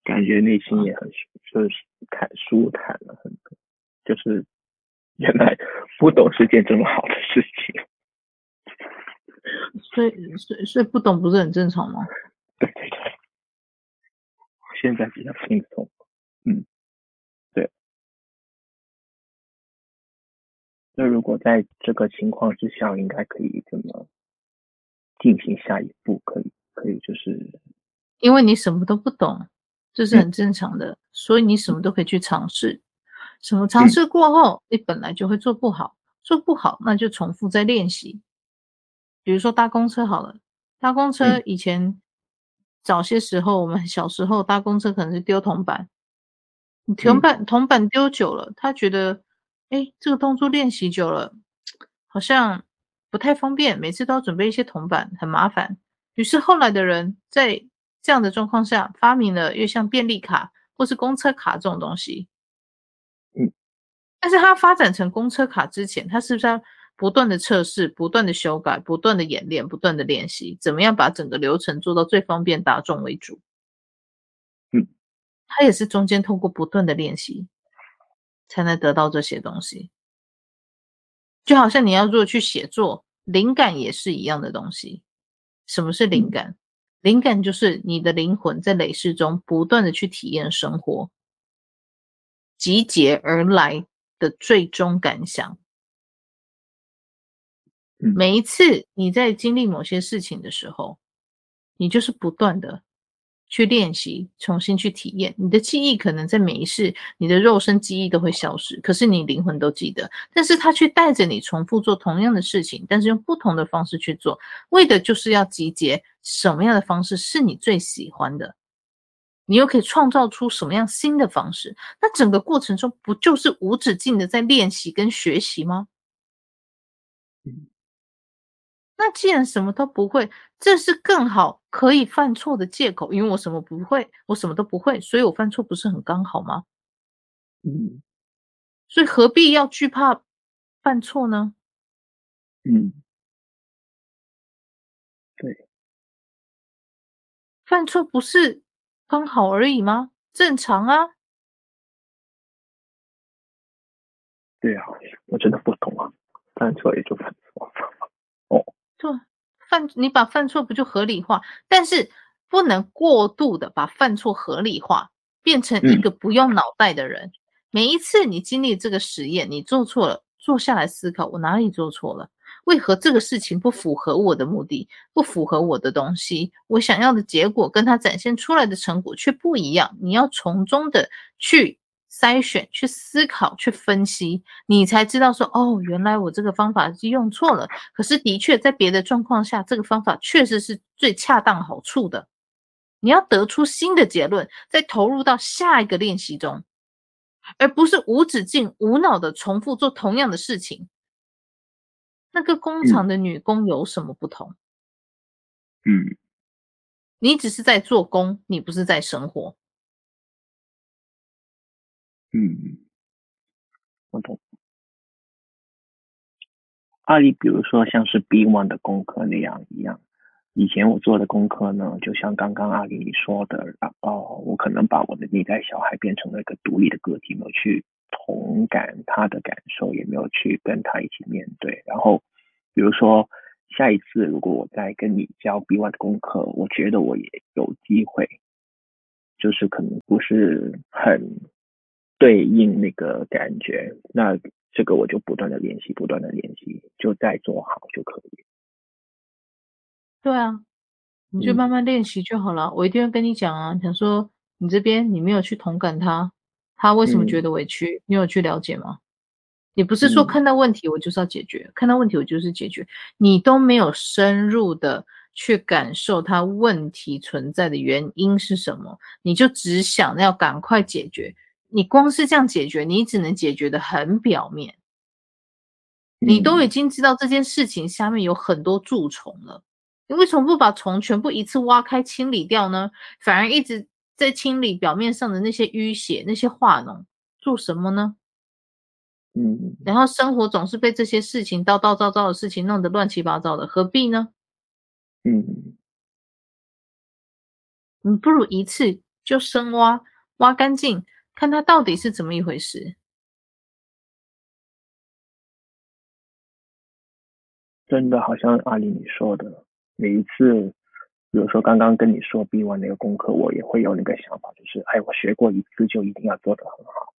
感觉内心也很就是坦舒坦了很多。就是原来不懂是件这么好的事情。所以，所以，所以不懂不是很正常吗？对对对，现在比较轻松。嗯。对那如果在这个情况之下，应该可以怎么进行下一步？可以，可以，就是因为你什么都不懂，这是很正常的，嗯、所以你什么都可以去尝试。什么尝试过后，你本来就会做不好，做不好那就重复再练习。比如说搭公车好了，搭公车以前早些时候，我们小时候搭公车可能是丢铜板，你铜板铜板丢久了，他觉得。哎，这个动作练习久了，好像不太方便，每次都要准备一些铜板，很麻烦。于是后来的人在这样的状况下，发明了越像便利卡或是公车卡这种东西。嗯，但是它发展成公车卡之前，它是不是要不断的测试、不断的修改、不断的演练、不断的练习，怎么样把整个流程做到最方便大众为主？嗯，它也是中间通过不断的练习。才能得到这些东西，就好像你要如果去写作，灵感也是一样的东西。什么是灵感？灵感就是你的灵魂在累世中不断的去体验生活，集结而来的最终感想。每一次你在经历某些事情的时候，你就是不断的。去练习，重新去体验。你的记忆可能在每一世，你的肉身记忆都会消失，可是你灵魂都记得。但是他却带着你重复做同样的事情，但是用不同的方式去做，为的就是要集结什么样的方式是你最喜欢的，你又可以创造出什么样新的方式。那整个过程中不就是无止境的在练习跟学习吗？那既然什么都不会，这是更好可以犯错的借口。因为我什么不会，我什么都不会，所以我犯错不是很刚好吗？嗯，所以何必要惧怕犯错呢？嗯，对，犯错不是刚好而已吗？正常啊。对啊，我真的不懂啊，犯错也就犯错。对，犯你把犯错不就合理化？但是不能过度的把犯错合理化，变成一个不用脑袋的人。嗯、每一次你经历这个实验，你做错了，坐下来思考，我哪里做错了？为何这个事情不符合我的目的，不符合我的东西？我想要的结果跟它展现出来的成果却不一样。你要从中的去。筛选、去思考、去分析，你才知道说，哦，原来我这个方法是用错了。可是的确，在别的状况下，这个方法确实是最恰当好处的。你要得出新的结论，再投入到下一个练习中，而不是无止境、无脑的重复做同样的事情。那个工厂的女工有什么不同？嗯，你只是在做工，你不是在生活。嗯，我懂。阿里，比如说像是 B one 的功课那样一样，以前我做的功课呢，就像刚刚阿里你说的，然后我可能把我的内在小孩变成了一个独立的个体，没有去同感他的感受，也没有去跟他一起面对。然后，比如说下一次如果我再跟你教 B one 的功课，我觉得我也有机会，就是可能不是很对应那个感觉，那。这个我就不断的练习，不断的练习，就再做好就可以。对啊，你就慢慢练习就好了。嗯、我一定会跟你讲啊，想说你这边你没有去同感他，他为什么觉得委屈？嗯、你有去了解吗？你不是说看到问题我就是要解决，嗯、看到问题我就是解决，你都没有深入的去感受他问题存在的原因是什么，你就只想要赶快解决。你光是这样解决，你只能解决的很表面。你都已经知道这件事情下面有很多蛀虫了，你为什么不把虫全部一次挖开清理掉呢？反而一直在清理表面上的那些淤血、那些化脓，做什么呢？嗯，然后生活总是被这些事情、叨叨叨叨的事情弄得乱七八糟的，何必呢？嗯，你不如一次就深挖，挖干净。看他到底是怎么一回事。真的好像阿里你说的，每一次，比如说刚刚跟你说 B1 那个功课，我也会有那个想法，就是哎，我学过一次就一定要做得很好。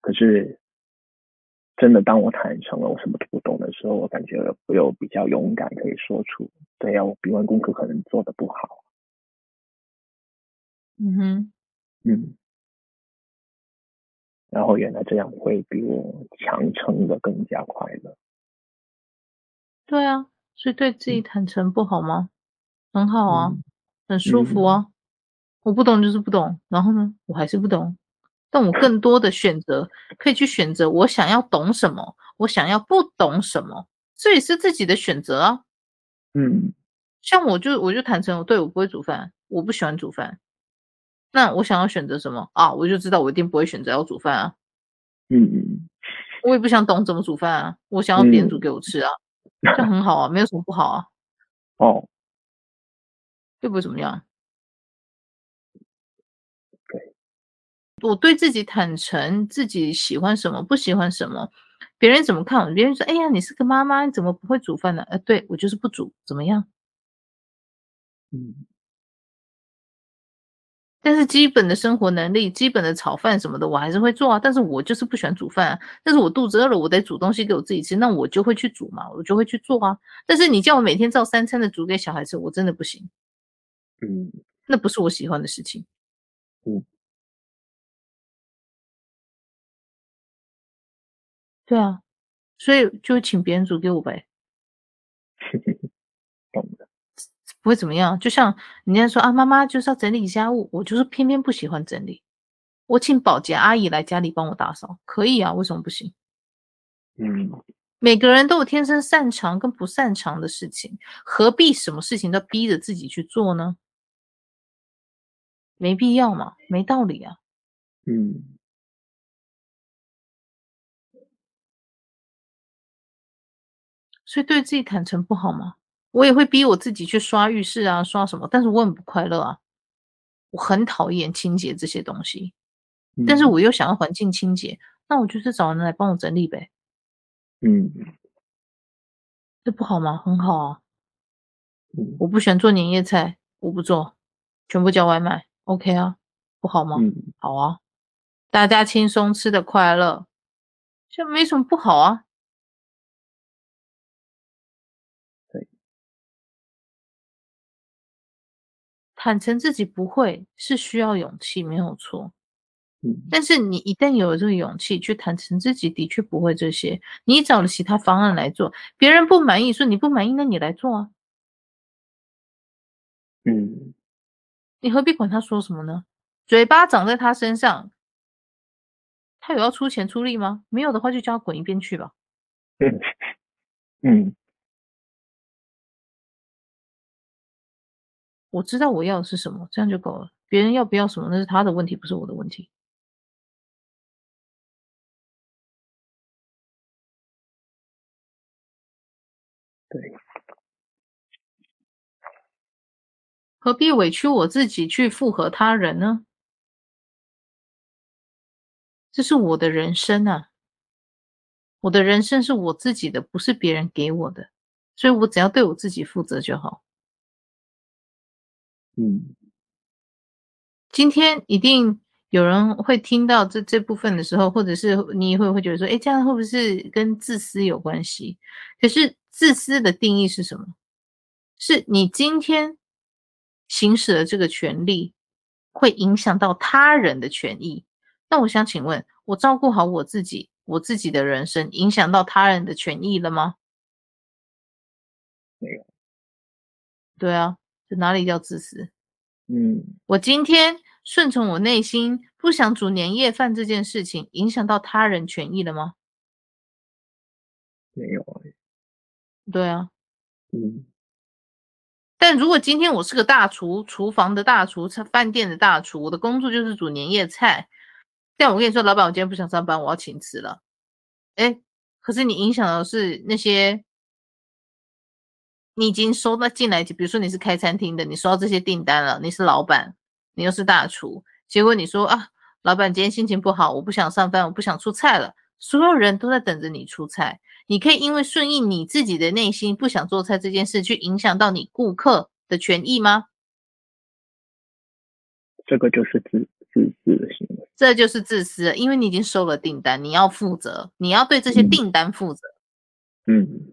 可是，真的当我坦诚了我什么都不懂的时候，我感觉我有比较勇敢可以说出，对呀，我 B1 功课可能做的不好。嗯哼，嗯。然后原来这样会比我强撑的更加快乐。对啊，所以对自己坦诚不好吗？嗯、很好啊，嗯、很舒服啊。嗯、我不懂就是不懂，然后呢，我还是不懂，但我更多的选择可以去选择我想要懂什么，我想要不懂什么，这也是自己的选择啊。嗯，像我就我就坦诚，我对我不会煮饭，我不喜欢煮饭。那我想要选择什么啊？我就知道我一定不会选择要煮饭啊。嗯嗯，我也不想懂怎么煮饭啊。我想要别人煮给我吃啊，嗯、这很好啊，没有什么不好啊。哦，会不会怎么样。对，我对自己坦诚，自己喜欢什么，不喜欢什么，别人怎么看我？别人说：“哎呀，你是个妈妈，你怎么不会煮饭呢？”呃，对，我就是不煮，怎么样？嗯。但是基本的生活能力，基本的炒饭什么的，我还是会做啊。但是我就是不喜欢煮饭啊。但是我肚子饿了，我得煮东西给我自己吃，那我就会去煮嘛，我就会去做啊。但是你叫我每天照三餐的煮给小孩吃，我真的不行。嗯，那不是我喜欢的事情。嗯，对啊，所以就请别人煮给我呗。懂的。不会怎么样，就像人家说啊，妈妈就是要整理家务，我就是偏偏不喜欢整理。我请保洁阿姨来家里帮我打扫，可以啊，为什么不行？嗯，每个人都有天生擅长跟不擅长的事情，何必什么事情都逼着自己去做呢？没必要嘛，没道理啊。嗯，所以对自己坦诚不好吗？我也会逼我自己去刷浴室啊，刷什么？但是我很不快乐啊，我很讨厌清洁这些东西，但是我又想要环境清洁，嗯、那我就是找人来帮我整理呗。嗯，这不好吗？很好啊。嗯、我不喜欢做年夜菜，我不做，全部叫外卖，OK 啊？不好吗？嗯、好啊，大家轻松吃的快乐，这没什么不好啊。坦诚自己不会是需要勇气，没有错。嗯，但是你一旦有了这个勇气去坦诚自己的确不会这些，你找了其他方案来做，别人不满意，说你不满意，那你来做啊。嗯，你何必管他说什么呢？嘴巴长在他身上，他有要出钱出力吗？没有的话，就叫他滚一边去吧。嗯 嗯。我知道我要的是什么，这样就够了。别人要不要什么，那是他的问题，不是我的问题。对，何必委屈我自己去附和他人呢？这是我的人生啊，我的人生是我自己的，不是别人给我的，所以我只要对我自己负责就好。嗯，今天一定有人会听到这这部分的时候，或者是你会不会觉得说，哎，这样会不会是跟自私有关系？可是自私的定义是什么？是你今天行使了这个权利，会影响到他人的权益。那我想请问，我照顾好我自己，我自己的人生，影响到他人的权益了吗？没有。对啊。这哪里叫自私？嗯，我今天顺从我内心，不想煮年夜饭这件事情，影响到他人权益了吗？没有。对啊，嗯。但如果今天我是个大厨，厨房的大厨，饭店的大厨，我的工作就是煮年夜菜。但我跟你说，老板，我今天不想上班，我要请辞了。哎，可是你影响的是那些。你已经收到进来，比如说你是开餐厅的，你收到这些订单了，你是老板，你又是大厨，结果你说啊，老板今天心情不好，我不想上班，我不想出菜了，所有人都在等着你出菜，你可以因为顺应你自己的内心不想做菜这件事，去影响到你顾客的权益吗？这个就是自自私的行为，这就是自私，因为你已经收了订单，你要负责，你要对这些订单负责，嗯。嗯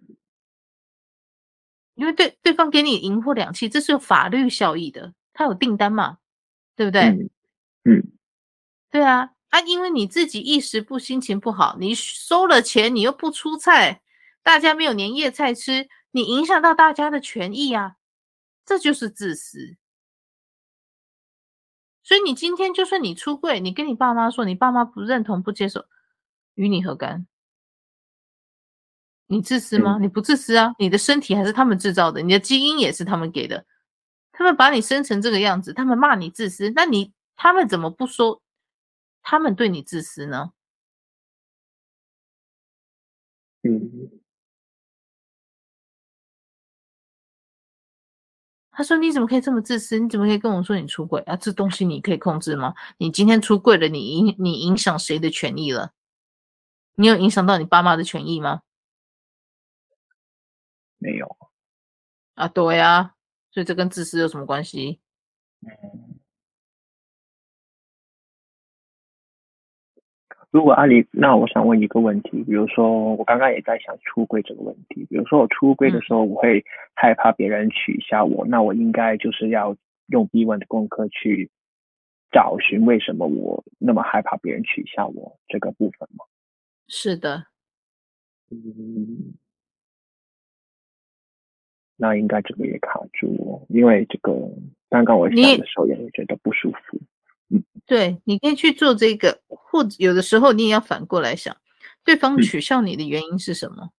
因为对对方给你银或两期，这是有法律效益的，他有订单嘛，对不对？嗯，嗯，对啊，啊，因为你自己一时不心情不好，你收了钱，你又不出菜，大家没有年夜菜吃，你影响到大家的权益啊，这就是自私。所以你今天就算你出柜，你跟你爸妈说，你爸妈不认同不接受，与你何干？你自私吗？你不自私啊！你的身体还是他们制造的，你的基因也是他们给的。他们把你生成这个样子，他们骂你自私，那你他们怎么不说他们对你自私呢？嗯。他说：“你怎么可以这么自私？你怎么可以跟我说你出轨啊？这东西你可以控制吗？你今天出轨了，你影你影响谁的权益了？你有影响到你爸妈的权益吗？”没有啊，对呀，所以这跟自私有什么关系？嗯，如果阿里，那我想问一个问题，比如说我刚刚也在想出柜这个问题，比如说我出柜的时候，我会害怕别人取笑我，嗯，那我应该就是要用逼问的功课去找寻为什么我那么害怕别人取笑我这个部分吗？是的，嗯。那应该这个也卡住我，因为这个刚刚我想的时候也会觉得不舒服。嗯，对，你可以去做这个，或者有的时候你也要反过来想，对方取笑你的原因是什么？嗯、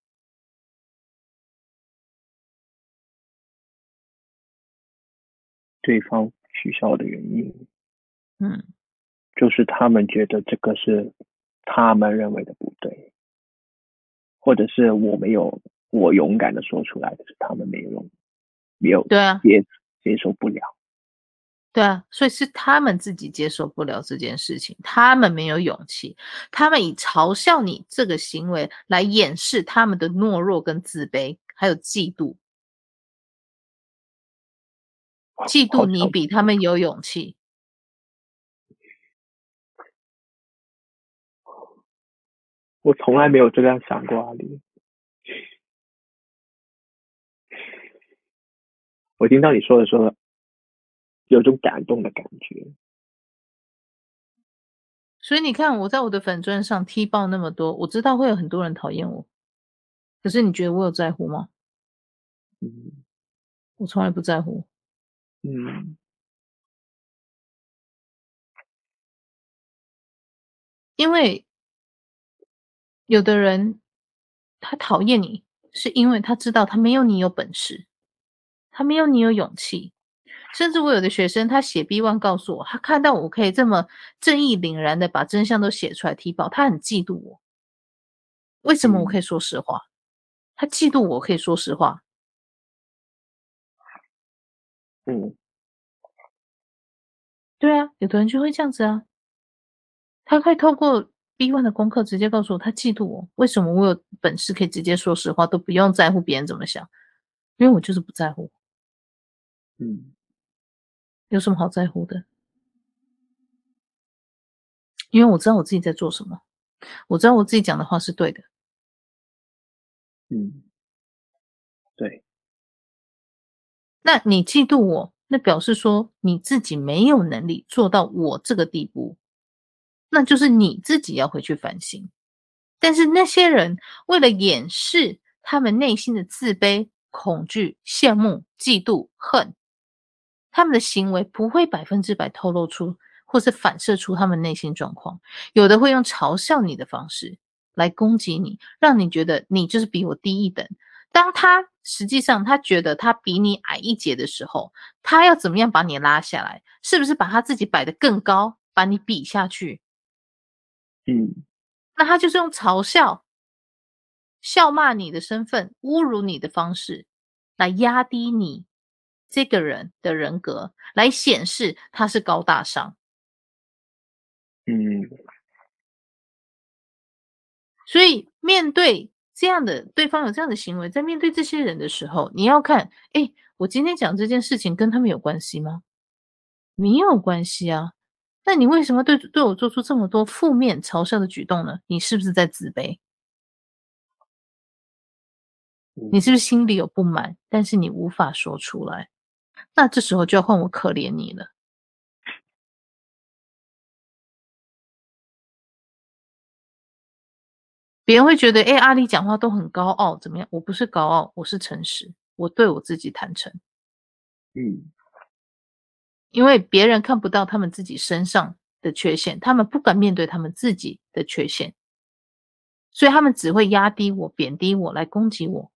对方取笑的原因，嗯，就是他们觉得这个是他们认为的不对，或者是我没有。我勇敢的说出来可是他们没有用，没有对啊，接接受不了，对啊，所以是他们自己接受不了这件事情，他们没有勇气，他们以嘲笑你这个行为来掩饰他们的懦弱跟自卑，还有嫉妒，嫉妒你比他们有勇气。我从来没有这样想过，阿里。我听到你说的时候，有种感动的感觉。所以你看，我在我的粉砖上踢爆那么多，我知道会有很多人讨厌我，可是你觉得我有在乎吗？嗯，我从来不在乎。嗯，因为有的人他讨厌你，是因为他知道他没有你有本事。他没有你有勇气，甚至我有的学生，他写 B one 告诉我，他看到我可以这么正义凛然的把真相都写出来提报，他很嫉妒我。为什么我可以说实话？他嫉妒我可以说实话，嗯，对啊，有的人就会这样子啊，他可以透过 B one 的功课直接告诉我，他嫉妒我，为什么我有本事可以直接说实话，都不用在乎别人怎么想，因为我就是不在乎。嗯，有什么好在乎的？因为我知道我自己在做什么，我知道我自己讲的话是对的。嗯，对。那你嫉妒我，那表示说你自己没有能力做到我这个地步，那就是你自己要回去反省。但是那些人为了掩饰他们内心的自卑、恐惧、羡慕、嫉妒、恨，他们的行为不会百分之百透露出。或是反射出他们内心状况，有的会用嘲笑你的方式来攻击你，让你觉得你就是比我低一等。当他实际上他觉得他比你矮一截的时候，他要怎么样把你拉下来？是不是把他自己摆得更高，把你比下去？嗯，那他就是用嘲笑、笑骂你的身份、侮辱你的方式来压低你这个人的人格，来显示他是高大上。嗯，所以面对这样的对方有这样的行为，在面对这些人的时候，你要看，哎，我今天讲这件事情跟他们有关系吗？没有关系啊。那你为什么对对我做出这么多负面嘲笑的举动呢？你是不是在自卑？你是不是心里有不满，但是你无法说出来？那这时候就要换我可怜你了。别人会觉得，哎，阿里讲话都很高傲，怎么样？我不是高傲，我是诚实，我对我自己坦诚。嗯，因为别人看不到他们自己身上的缺陷，他们不敢面对他们自己的缺陷，所以他们只会压低我、贬低我来攻击我。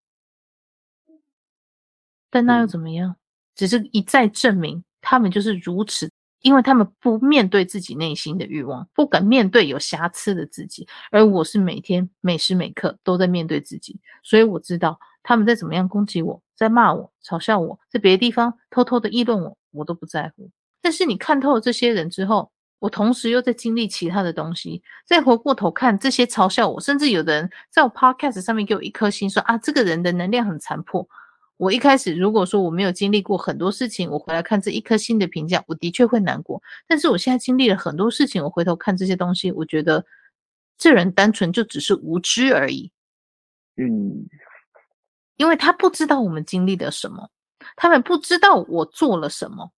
但那又怎么样？只是一再证明他们就是如此。因为他们不面对自己内心的欲望，不敢面对有瑕疵的自己，而我是每天每时每刻都在面对自己，所以我知道他们在怎么样攻击我，在骂我、嘲笑我，在别的地方偷偷的议论我，我都不在乎。但是你看透了这些人之后，我同时又在经历其他的东西，再回过头看这些嘲笑我，甚至有的人在我 podcast 上面给我一颗心说，说啊，这个人的能量很残破。我一开始如果说我没有经历过很多事情，我回来看这一颗星的评价，我的确会难过。但是我现在经历了很多事情，我回头看这些东西，我觉得这人单纯就只是无知而已。嗯，因为他不知道我们经历了什么，他们不知道我做了什么。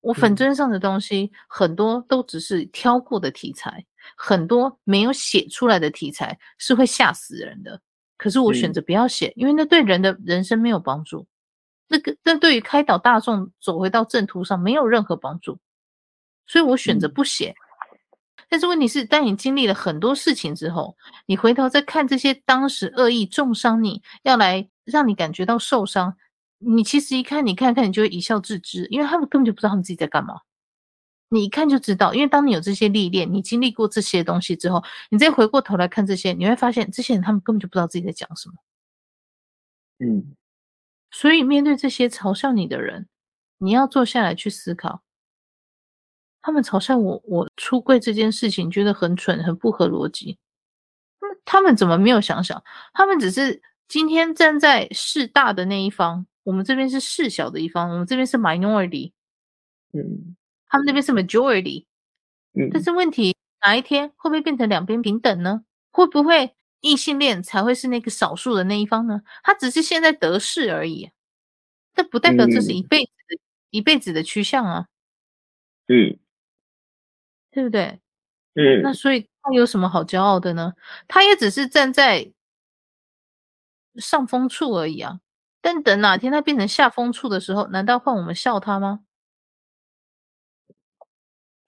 我粉专上的东西很多都只是挑过的题材，很多没有写出来的题材是会吓死人的。可是我选择不要写，嗯，因为那对人的人生没有帮助，那个那对于开导大众走回到正途上没有任何帮助，所以我选择不写。嗯。但是问题是，当你经历了很多事情之后，你回头再看这些当时恶意重伤你，要来让你感觉到受伤，你其实一看，你看看，你就会一笑置之，因为他们根本就不知道他们自己在干嘛。你一看就知道，因为当你有这些历练，你经历过这些东西之后，你再回过头来看这些，你会发现这些人他们根本就不知道自己在讲什么。嗯，所以面对这些嘲笑你的人，你要坐下来去思考，他们嘲笑我，我出柜这件事情觉得很蠢，很不合逻辑。那他们怎么没有想想？他们只是今天站在势大的那一方，我们这边是势小的一方，我们这边是 minority。嗯。他们那边是 majority，嗯，但是问题哪一天会不会变成两边平等呢？会不会异性恋才会是那个少数的那一方呢？他只是现在得势而已，这不代表这是一辈子的、嗯、一辈子的趋向啊，嗯，对不对？嗯，那所以他有什么好骄傲的呢？他也只是站在上风处而已啊。但等哪天他变成下风处的时候，难道换我们笑他吗？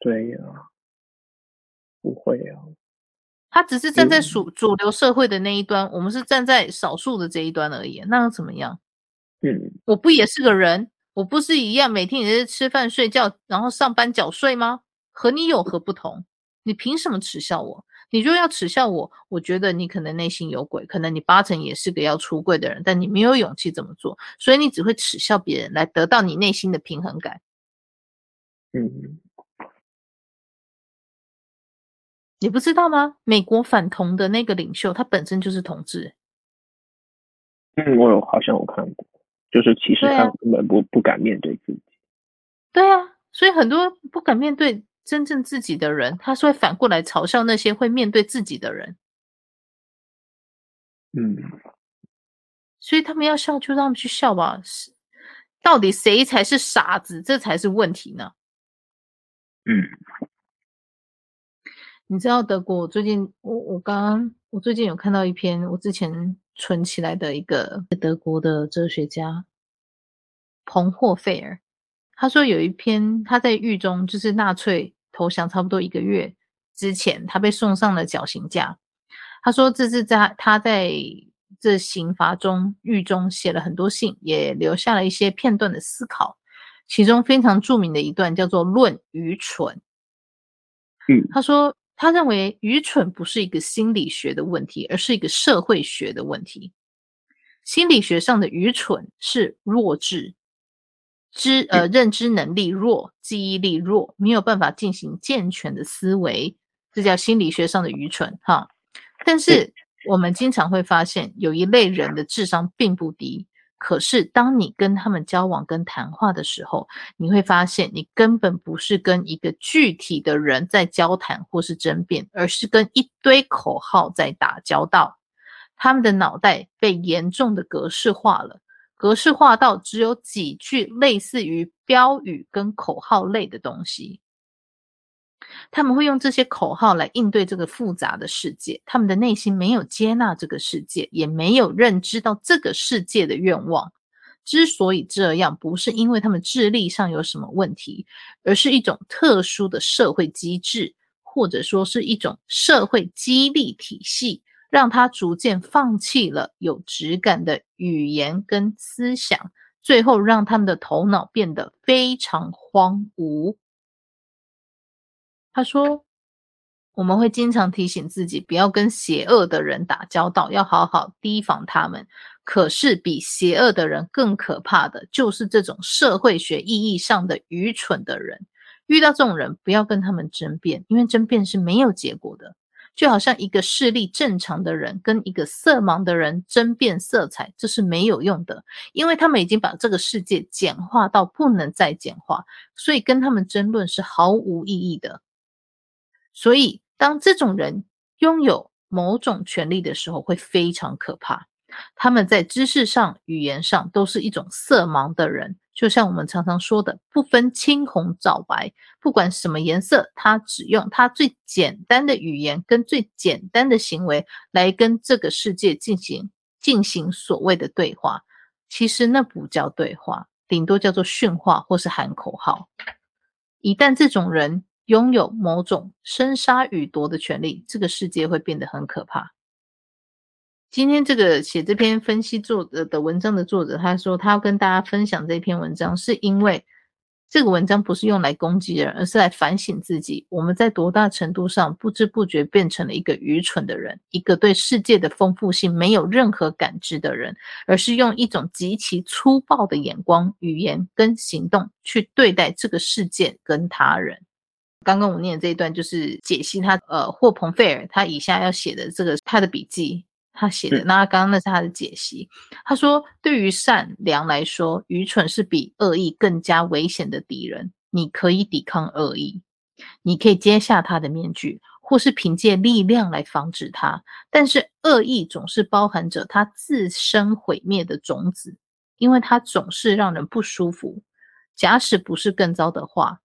对呀、啊，不会啊。他只是站在主主流社会的那一端，嗯，我们是站在少数的这一端而已。那又怎么样？嗯，我不也是个人？我不是一样，每天也是吃饭睡觉，然后上班缴税吗？和你有何不同？你凭什么耻笑我？你如果要耻笑我，我觉得你可能内心有鬼，可能你八成也是个要出柜的人，但你没有勇气这么做，所以你只会耻笑别人来得到你内心的平衡感。嗯，你不知道吗？美国反同的那个领袖，他本身就是同志。嗯，我有好像我看过，就是其实他根本不、啊、不敢面对自己。对啊，所以很多不敢面对。真正自己的人，他是会反过来嘲笑那些会面对自己的人。嗯，所以他们要笑，就让他们去笑吧。是，到底谁才是傻子？这才是问题呢。嗯，你知道德国？我最近，我我刚刚，我最近有看到一篇我之前存起来的一个德国的哲学家彭霍费尔。他说有一篇他在狱中，就是纳粹投降差不多一个月之前，他被送上了绞刑架。他说这是在他在这刑罚中狱中写了很多信，也留下了一些片段的思考。其中非常著名的一段叫做《论愚蠢》。嗯，他说他认为愚蠢不是一个心理学的问题，而是一个社会学的问题。心理学上的愚蠢是弱智。知呃认知能力弱，记忆力弱，没有办法进行健全的思维，这叫心理学上的愚蠢哈。但是我们经常会发现，有一类人的智商并不低，可是当你跟他们交往跟谈话的时候，你会发现你根本不是跟一个具体的人在交谈或是争辩，而是跟一堆口号在打交道。他们的脑袋被严重的格式化了。格式化到只有几句类似于标语跟口号类的东西，他们会用这些口号来应对这个复杂的世界。他们的内心没有接纳这个世界，也没有认知到这个世界的愿望。之所以这样，不是因为他们智力上有什么问题，而是一种特殊的社会机制，或者说是一种社会激励体系。让他逐渐放弃了有质感的语言跟思想，最后让他们的头脑变得非常荒芜。他说：“我们会经常提醒自己，不要跟邪恶的人打交道，要好好提防他们。可是，比邪恶的人更可怕的就是这种社会学意义上的愚蠢的人。遇到这种人，不要跟他们争辩，因为争辩是没有结果的。”就好像一个视力正常的人跟一个色盲的人争辩色彩，这是没有用的，因为他们已经把这个世界简化到不能再简化，所以跟他们争论是毫无意义的。所以，当这种人拥有某种权利的时候，会非常可怕。他们在知识上、语言上都是一种色盲的人。就像我们常常说的，不分青红皂白，不管什么颜色，他只用他最简单的语言跟最简单的行为来跟这个世界进行进行所谓的对话。其实那不叫对话，顶多叫做训话或是喊口号。一旦这种人拥有某种生杀予夺的权利，这个世界会变得很可怕。今天这个写这篇分析作者的文章的作者，他说他要跟大家分享这篇文章，是因为这个文章不是用来攻击人，而是来反省自己。我们在多大程度上不知不觉变成了一个愚蠢的人，一个对世界的丰富性没有任何感知的人，而是用一种极其粗暴的眼光、语言跟行动去对待这个世界跟他人。刚刚我念的这一段就是解析他呃霍彭费尔他以下要写的这个他的笔记。他写的，那刚刚那是他的解析。他说，对于善良来说，愚蠢是比恶意更加危险的敌人。你可以抵抗恶意，你可以揭下他的面具，或是凭借力量来防止他。但是恶意总是包含着他自身毁灭的种子，因为它总是让人不舒服。假使不是更糟的话，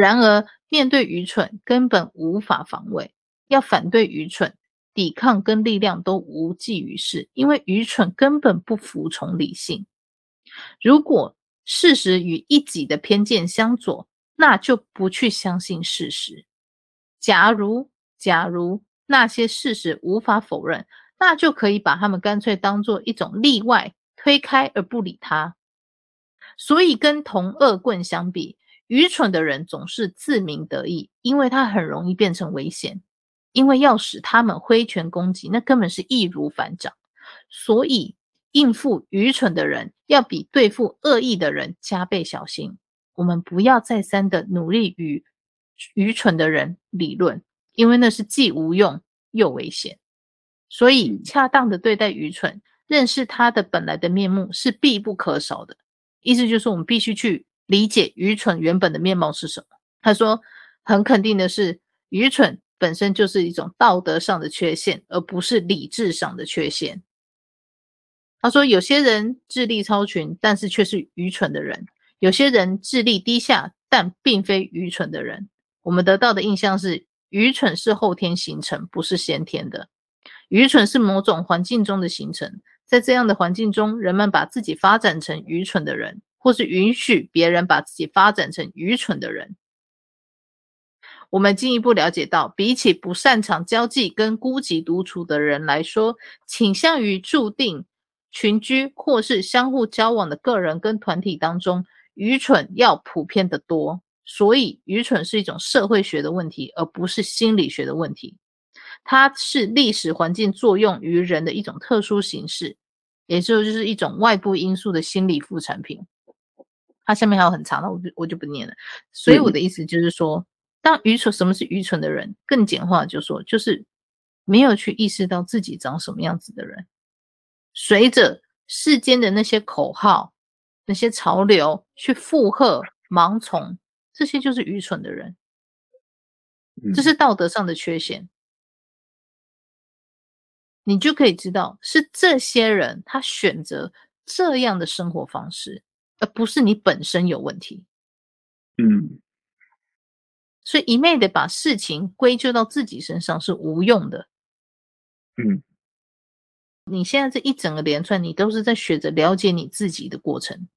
然而面对愚蠢根本无法防卫，要反对愚蠢。抵抗跟力量都无济于事，因为愚蠢根本不服从理性。如果事实与一己的偏见相左，那就不去相信事实。假如假如那些事实无法否认，那就可以把他们干脆当做一种例外，推开而不理他。所以跟同恶棍相比，愚蠢的人总是自鸣得意，因为他很容易变成危险。因为要使他们挥拳攻击，那根本是易如反掌。所以应付愚蠢的人，要比对付恶意的人加倍小心。我们不要再三的努力与愚蠢的人理论，因为那是既无用又危险。所以，恰当的对待愚蠢，认识他的本来的面目是必不可少的。意思就是，我们必须去理解愚蠢原本的面貌是什么。他说，很肯定的是，愚蠢本身就是一种道德上的缺陷，而不是理智上的缺陷。他说，有些人智力超群，但是却是愚蠢的人；有些人智力低下，但并非愚蠢的人。我们得到的印象是，愚蠢是后天形成，不是先天的。愚蠢是某种环境中的形成，在这样的环境中，人们把自己发展成愚蠢的人，或是允许别人把自己发展成愚蠢的人。我们进一步了解到，比起不擅长交际跟孤寂独处的人来说，倾向于注定群居或是相互交往的个人跟团体当中，愚蠢要普遍的多。所以，愚蠢是一种社会学的问题，而不是心理学的问题。它是历史环境作用于人的一种特殊形式，也就是一种外部因素的心理副产品。它下面还有很长的，我我就不念了。所以我的意思就是说，当愚蠢，什么是愚蠢的人？更简化就说，就是没有去意识到自己长什么样子的人，随着世间的那些口号、那些潮流去附和、盲从，这些就是愚蠢的人。这是道德上的缺陷。你就可以知道，是这些人他选择这样的生活方式，而不是你本身有问题。嗯，所以一昧的把事情归咎到自己身上是无用的。嗯，你现在这一整个连串，你都是在学着了解你自己的过程，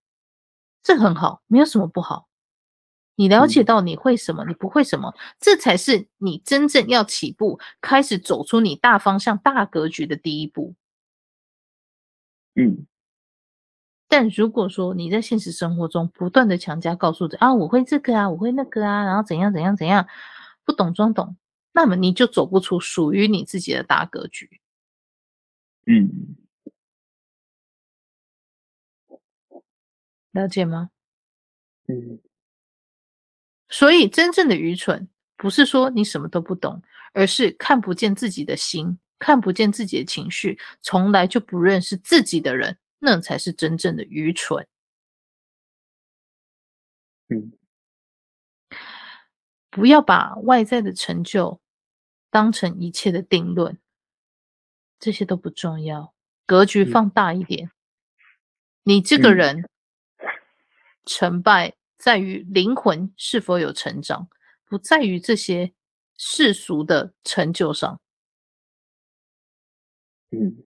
这很好，没有什么不好。你了解到你会什么，你不会什么，这才是你真正要起步，开始走出你大方向、大格局的第一步。嗯，但如果说你在现实生活中不断的强加告诉着啊，我会这个啊，我会那个啊，然后怎样怎样怎样，不懂装懂，那么你就走不出属于你自己的大格局。嗯，了解吗？嗯。所以，真正的愚蠢不是说你什么都不懂，而是看不见自己的心，看不见自己的情绪，从来就不认识自己的人，那才是真正的愚蠢。嗯，不要把外在的成就当成一切的定论，这些都不重要。格局放大一点，你这个人成败。在于灵魂是否有成长，不在于这些世俗的成就上。嗯，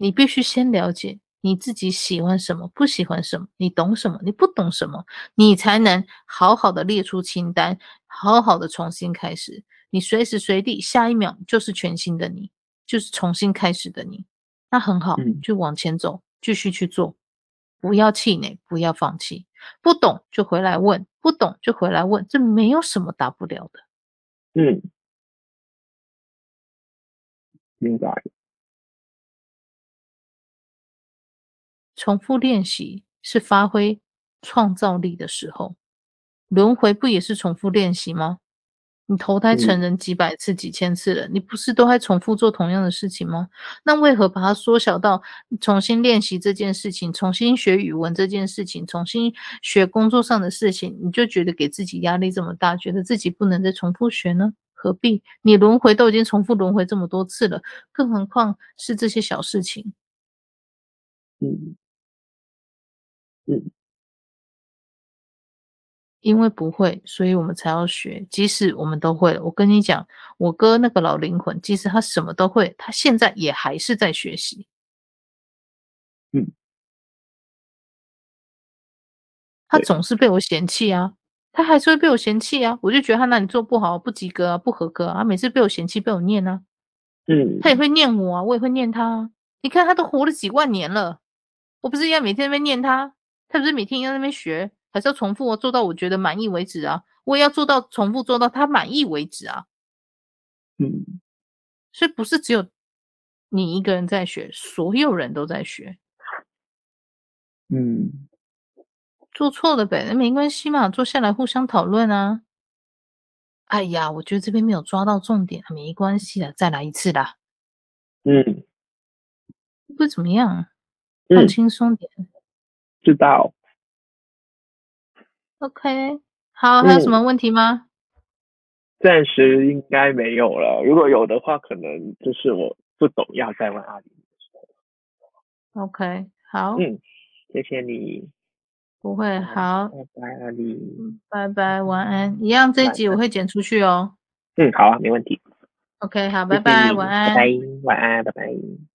你必须先了解你自己喜欢什么，不喜欢什么，你懂什么，你不懂什么，你才能好好的列出清单，好好的重新开始。你随时随地，下一秒就是全新的你，就是重新开始的你。那很好，就往前走，继续去做。不要气馁，不要放弃。不懂就回来问，不懂就回来问，这没有什么大不了的。嗯，明白。重复练习是发挥创造力的时候，轮回不也是重复练习吗？你投胎成人几百次、几千次了，你不是都还重复做同样的事情吗？那为何把它缩小到重新练习这件事情、重新学语文这件事情、重新学工作上的事情，你就觉得给自己压力这么大，觉得自己不能再重复学呢？何必？你轮回都已经重复轮回这么多次了，更何况是这些小事情？嗯嗯。因为不会，所以我们才要学。即使我们都会了，我跟你讲，我哥那个老灵魂，即使他什么都会，他现在也还是在学习。嗯，他总是被我嫌弃啊，他还是会被我嫌弃啊。我就觉得他哪里做不好，不及格啊，不合格啊，他每次被我嫌弃，被我念啊。嗯，他也会念我啊，我也会念他啊。你看他都活了几万年了，我不是要每天在念他，他不是每天要在那边学。还是要重复做到我觉得满意为止啊！我也要做到重复做到他满意为止啊！嗯，所以不是只有你一个人在学，所有人都在学。嗯，做错了呗，那没关系嘛，坐下来互相讨论啊。哎呀，我觉得这边没有抓到重点，没关系的，再来一次啦。嗯，不怎么样，放轻松点。嗯、知道。OK，好，还有什么问题吗？暂时应该没有了。如果有的话，可能就是我不懂，要再问阿里。OK，好。嗯，谢谢你。不会，好。拜拜，阿里。拜拜，晚安。一样，这一集我会剪出去哦。嗯，好啊，没问题。OK，好，拜拜，晚安。拜拜，晚安，拜拜。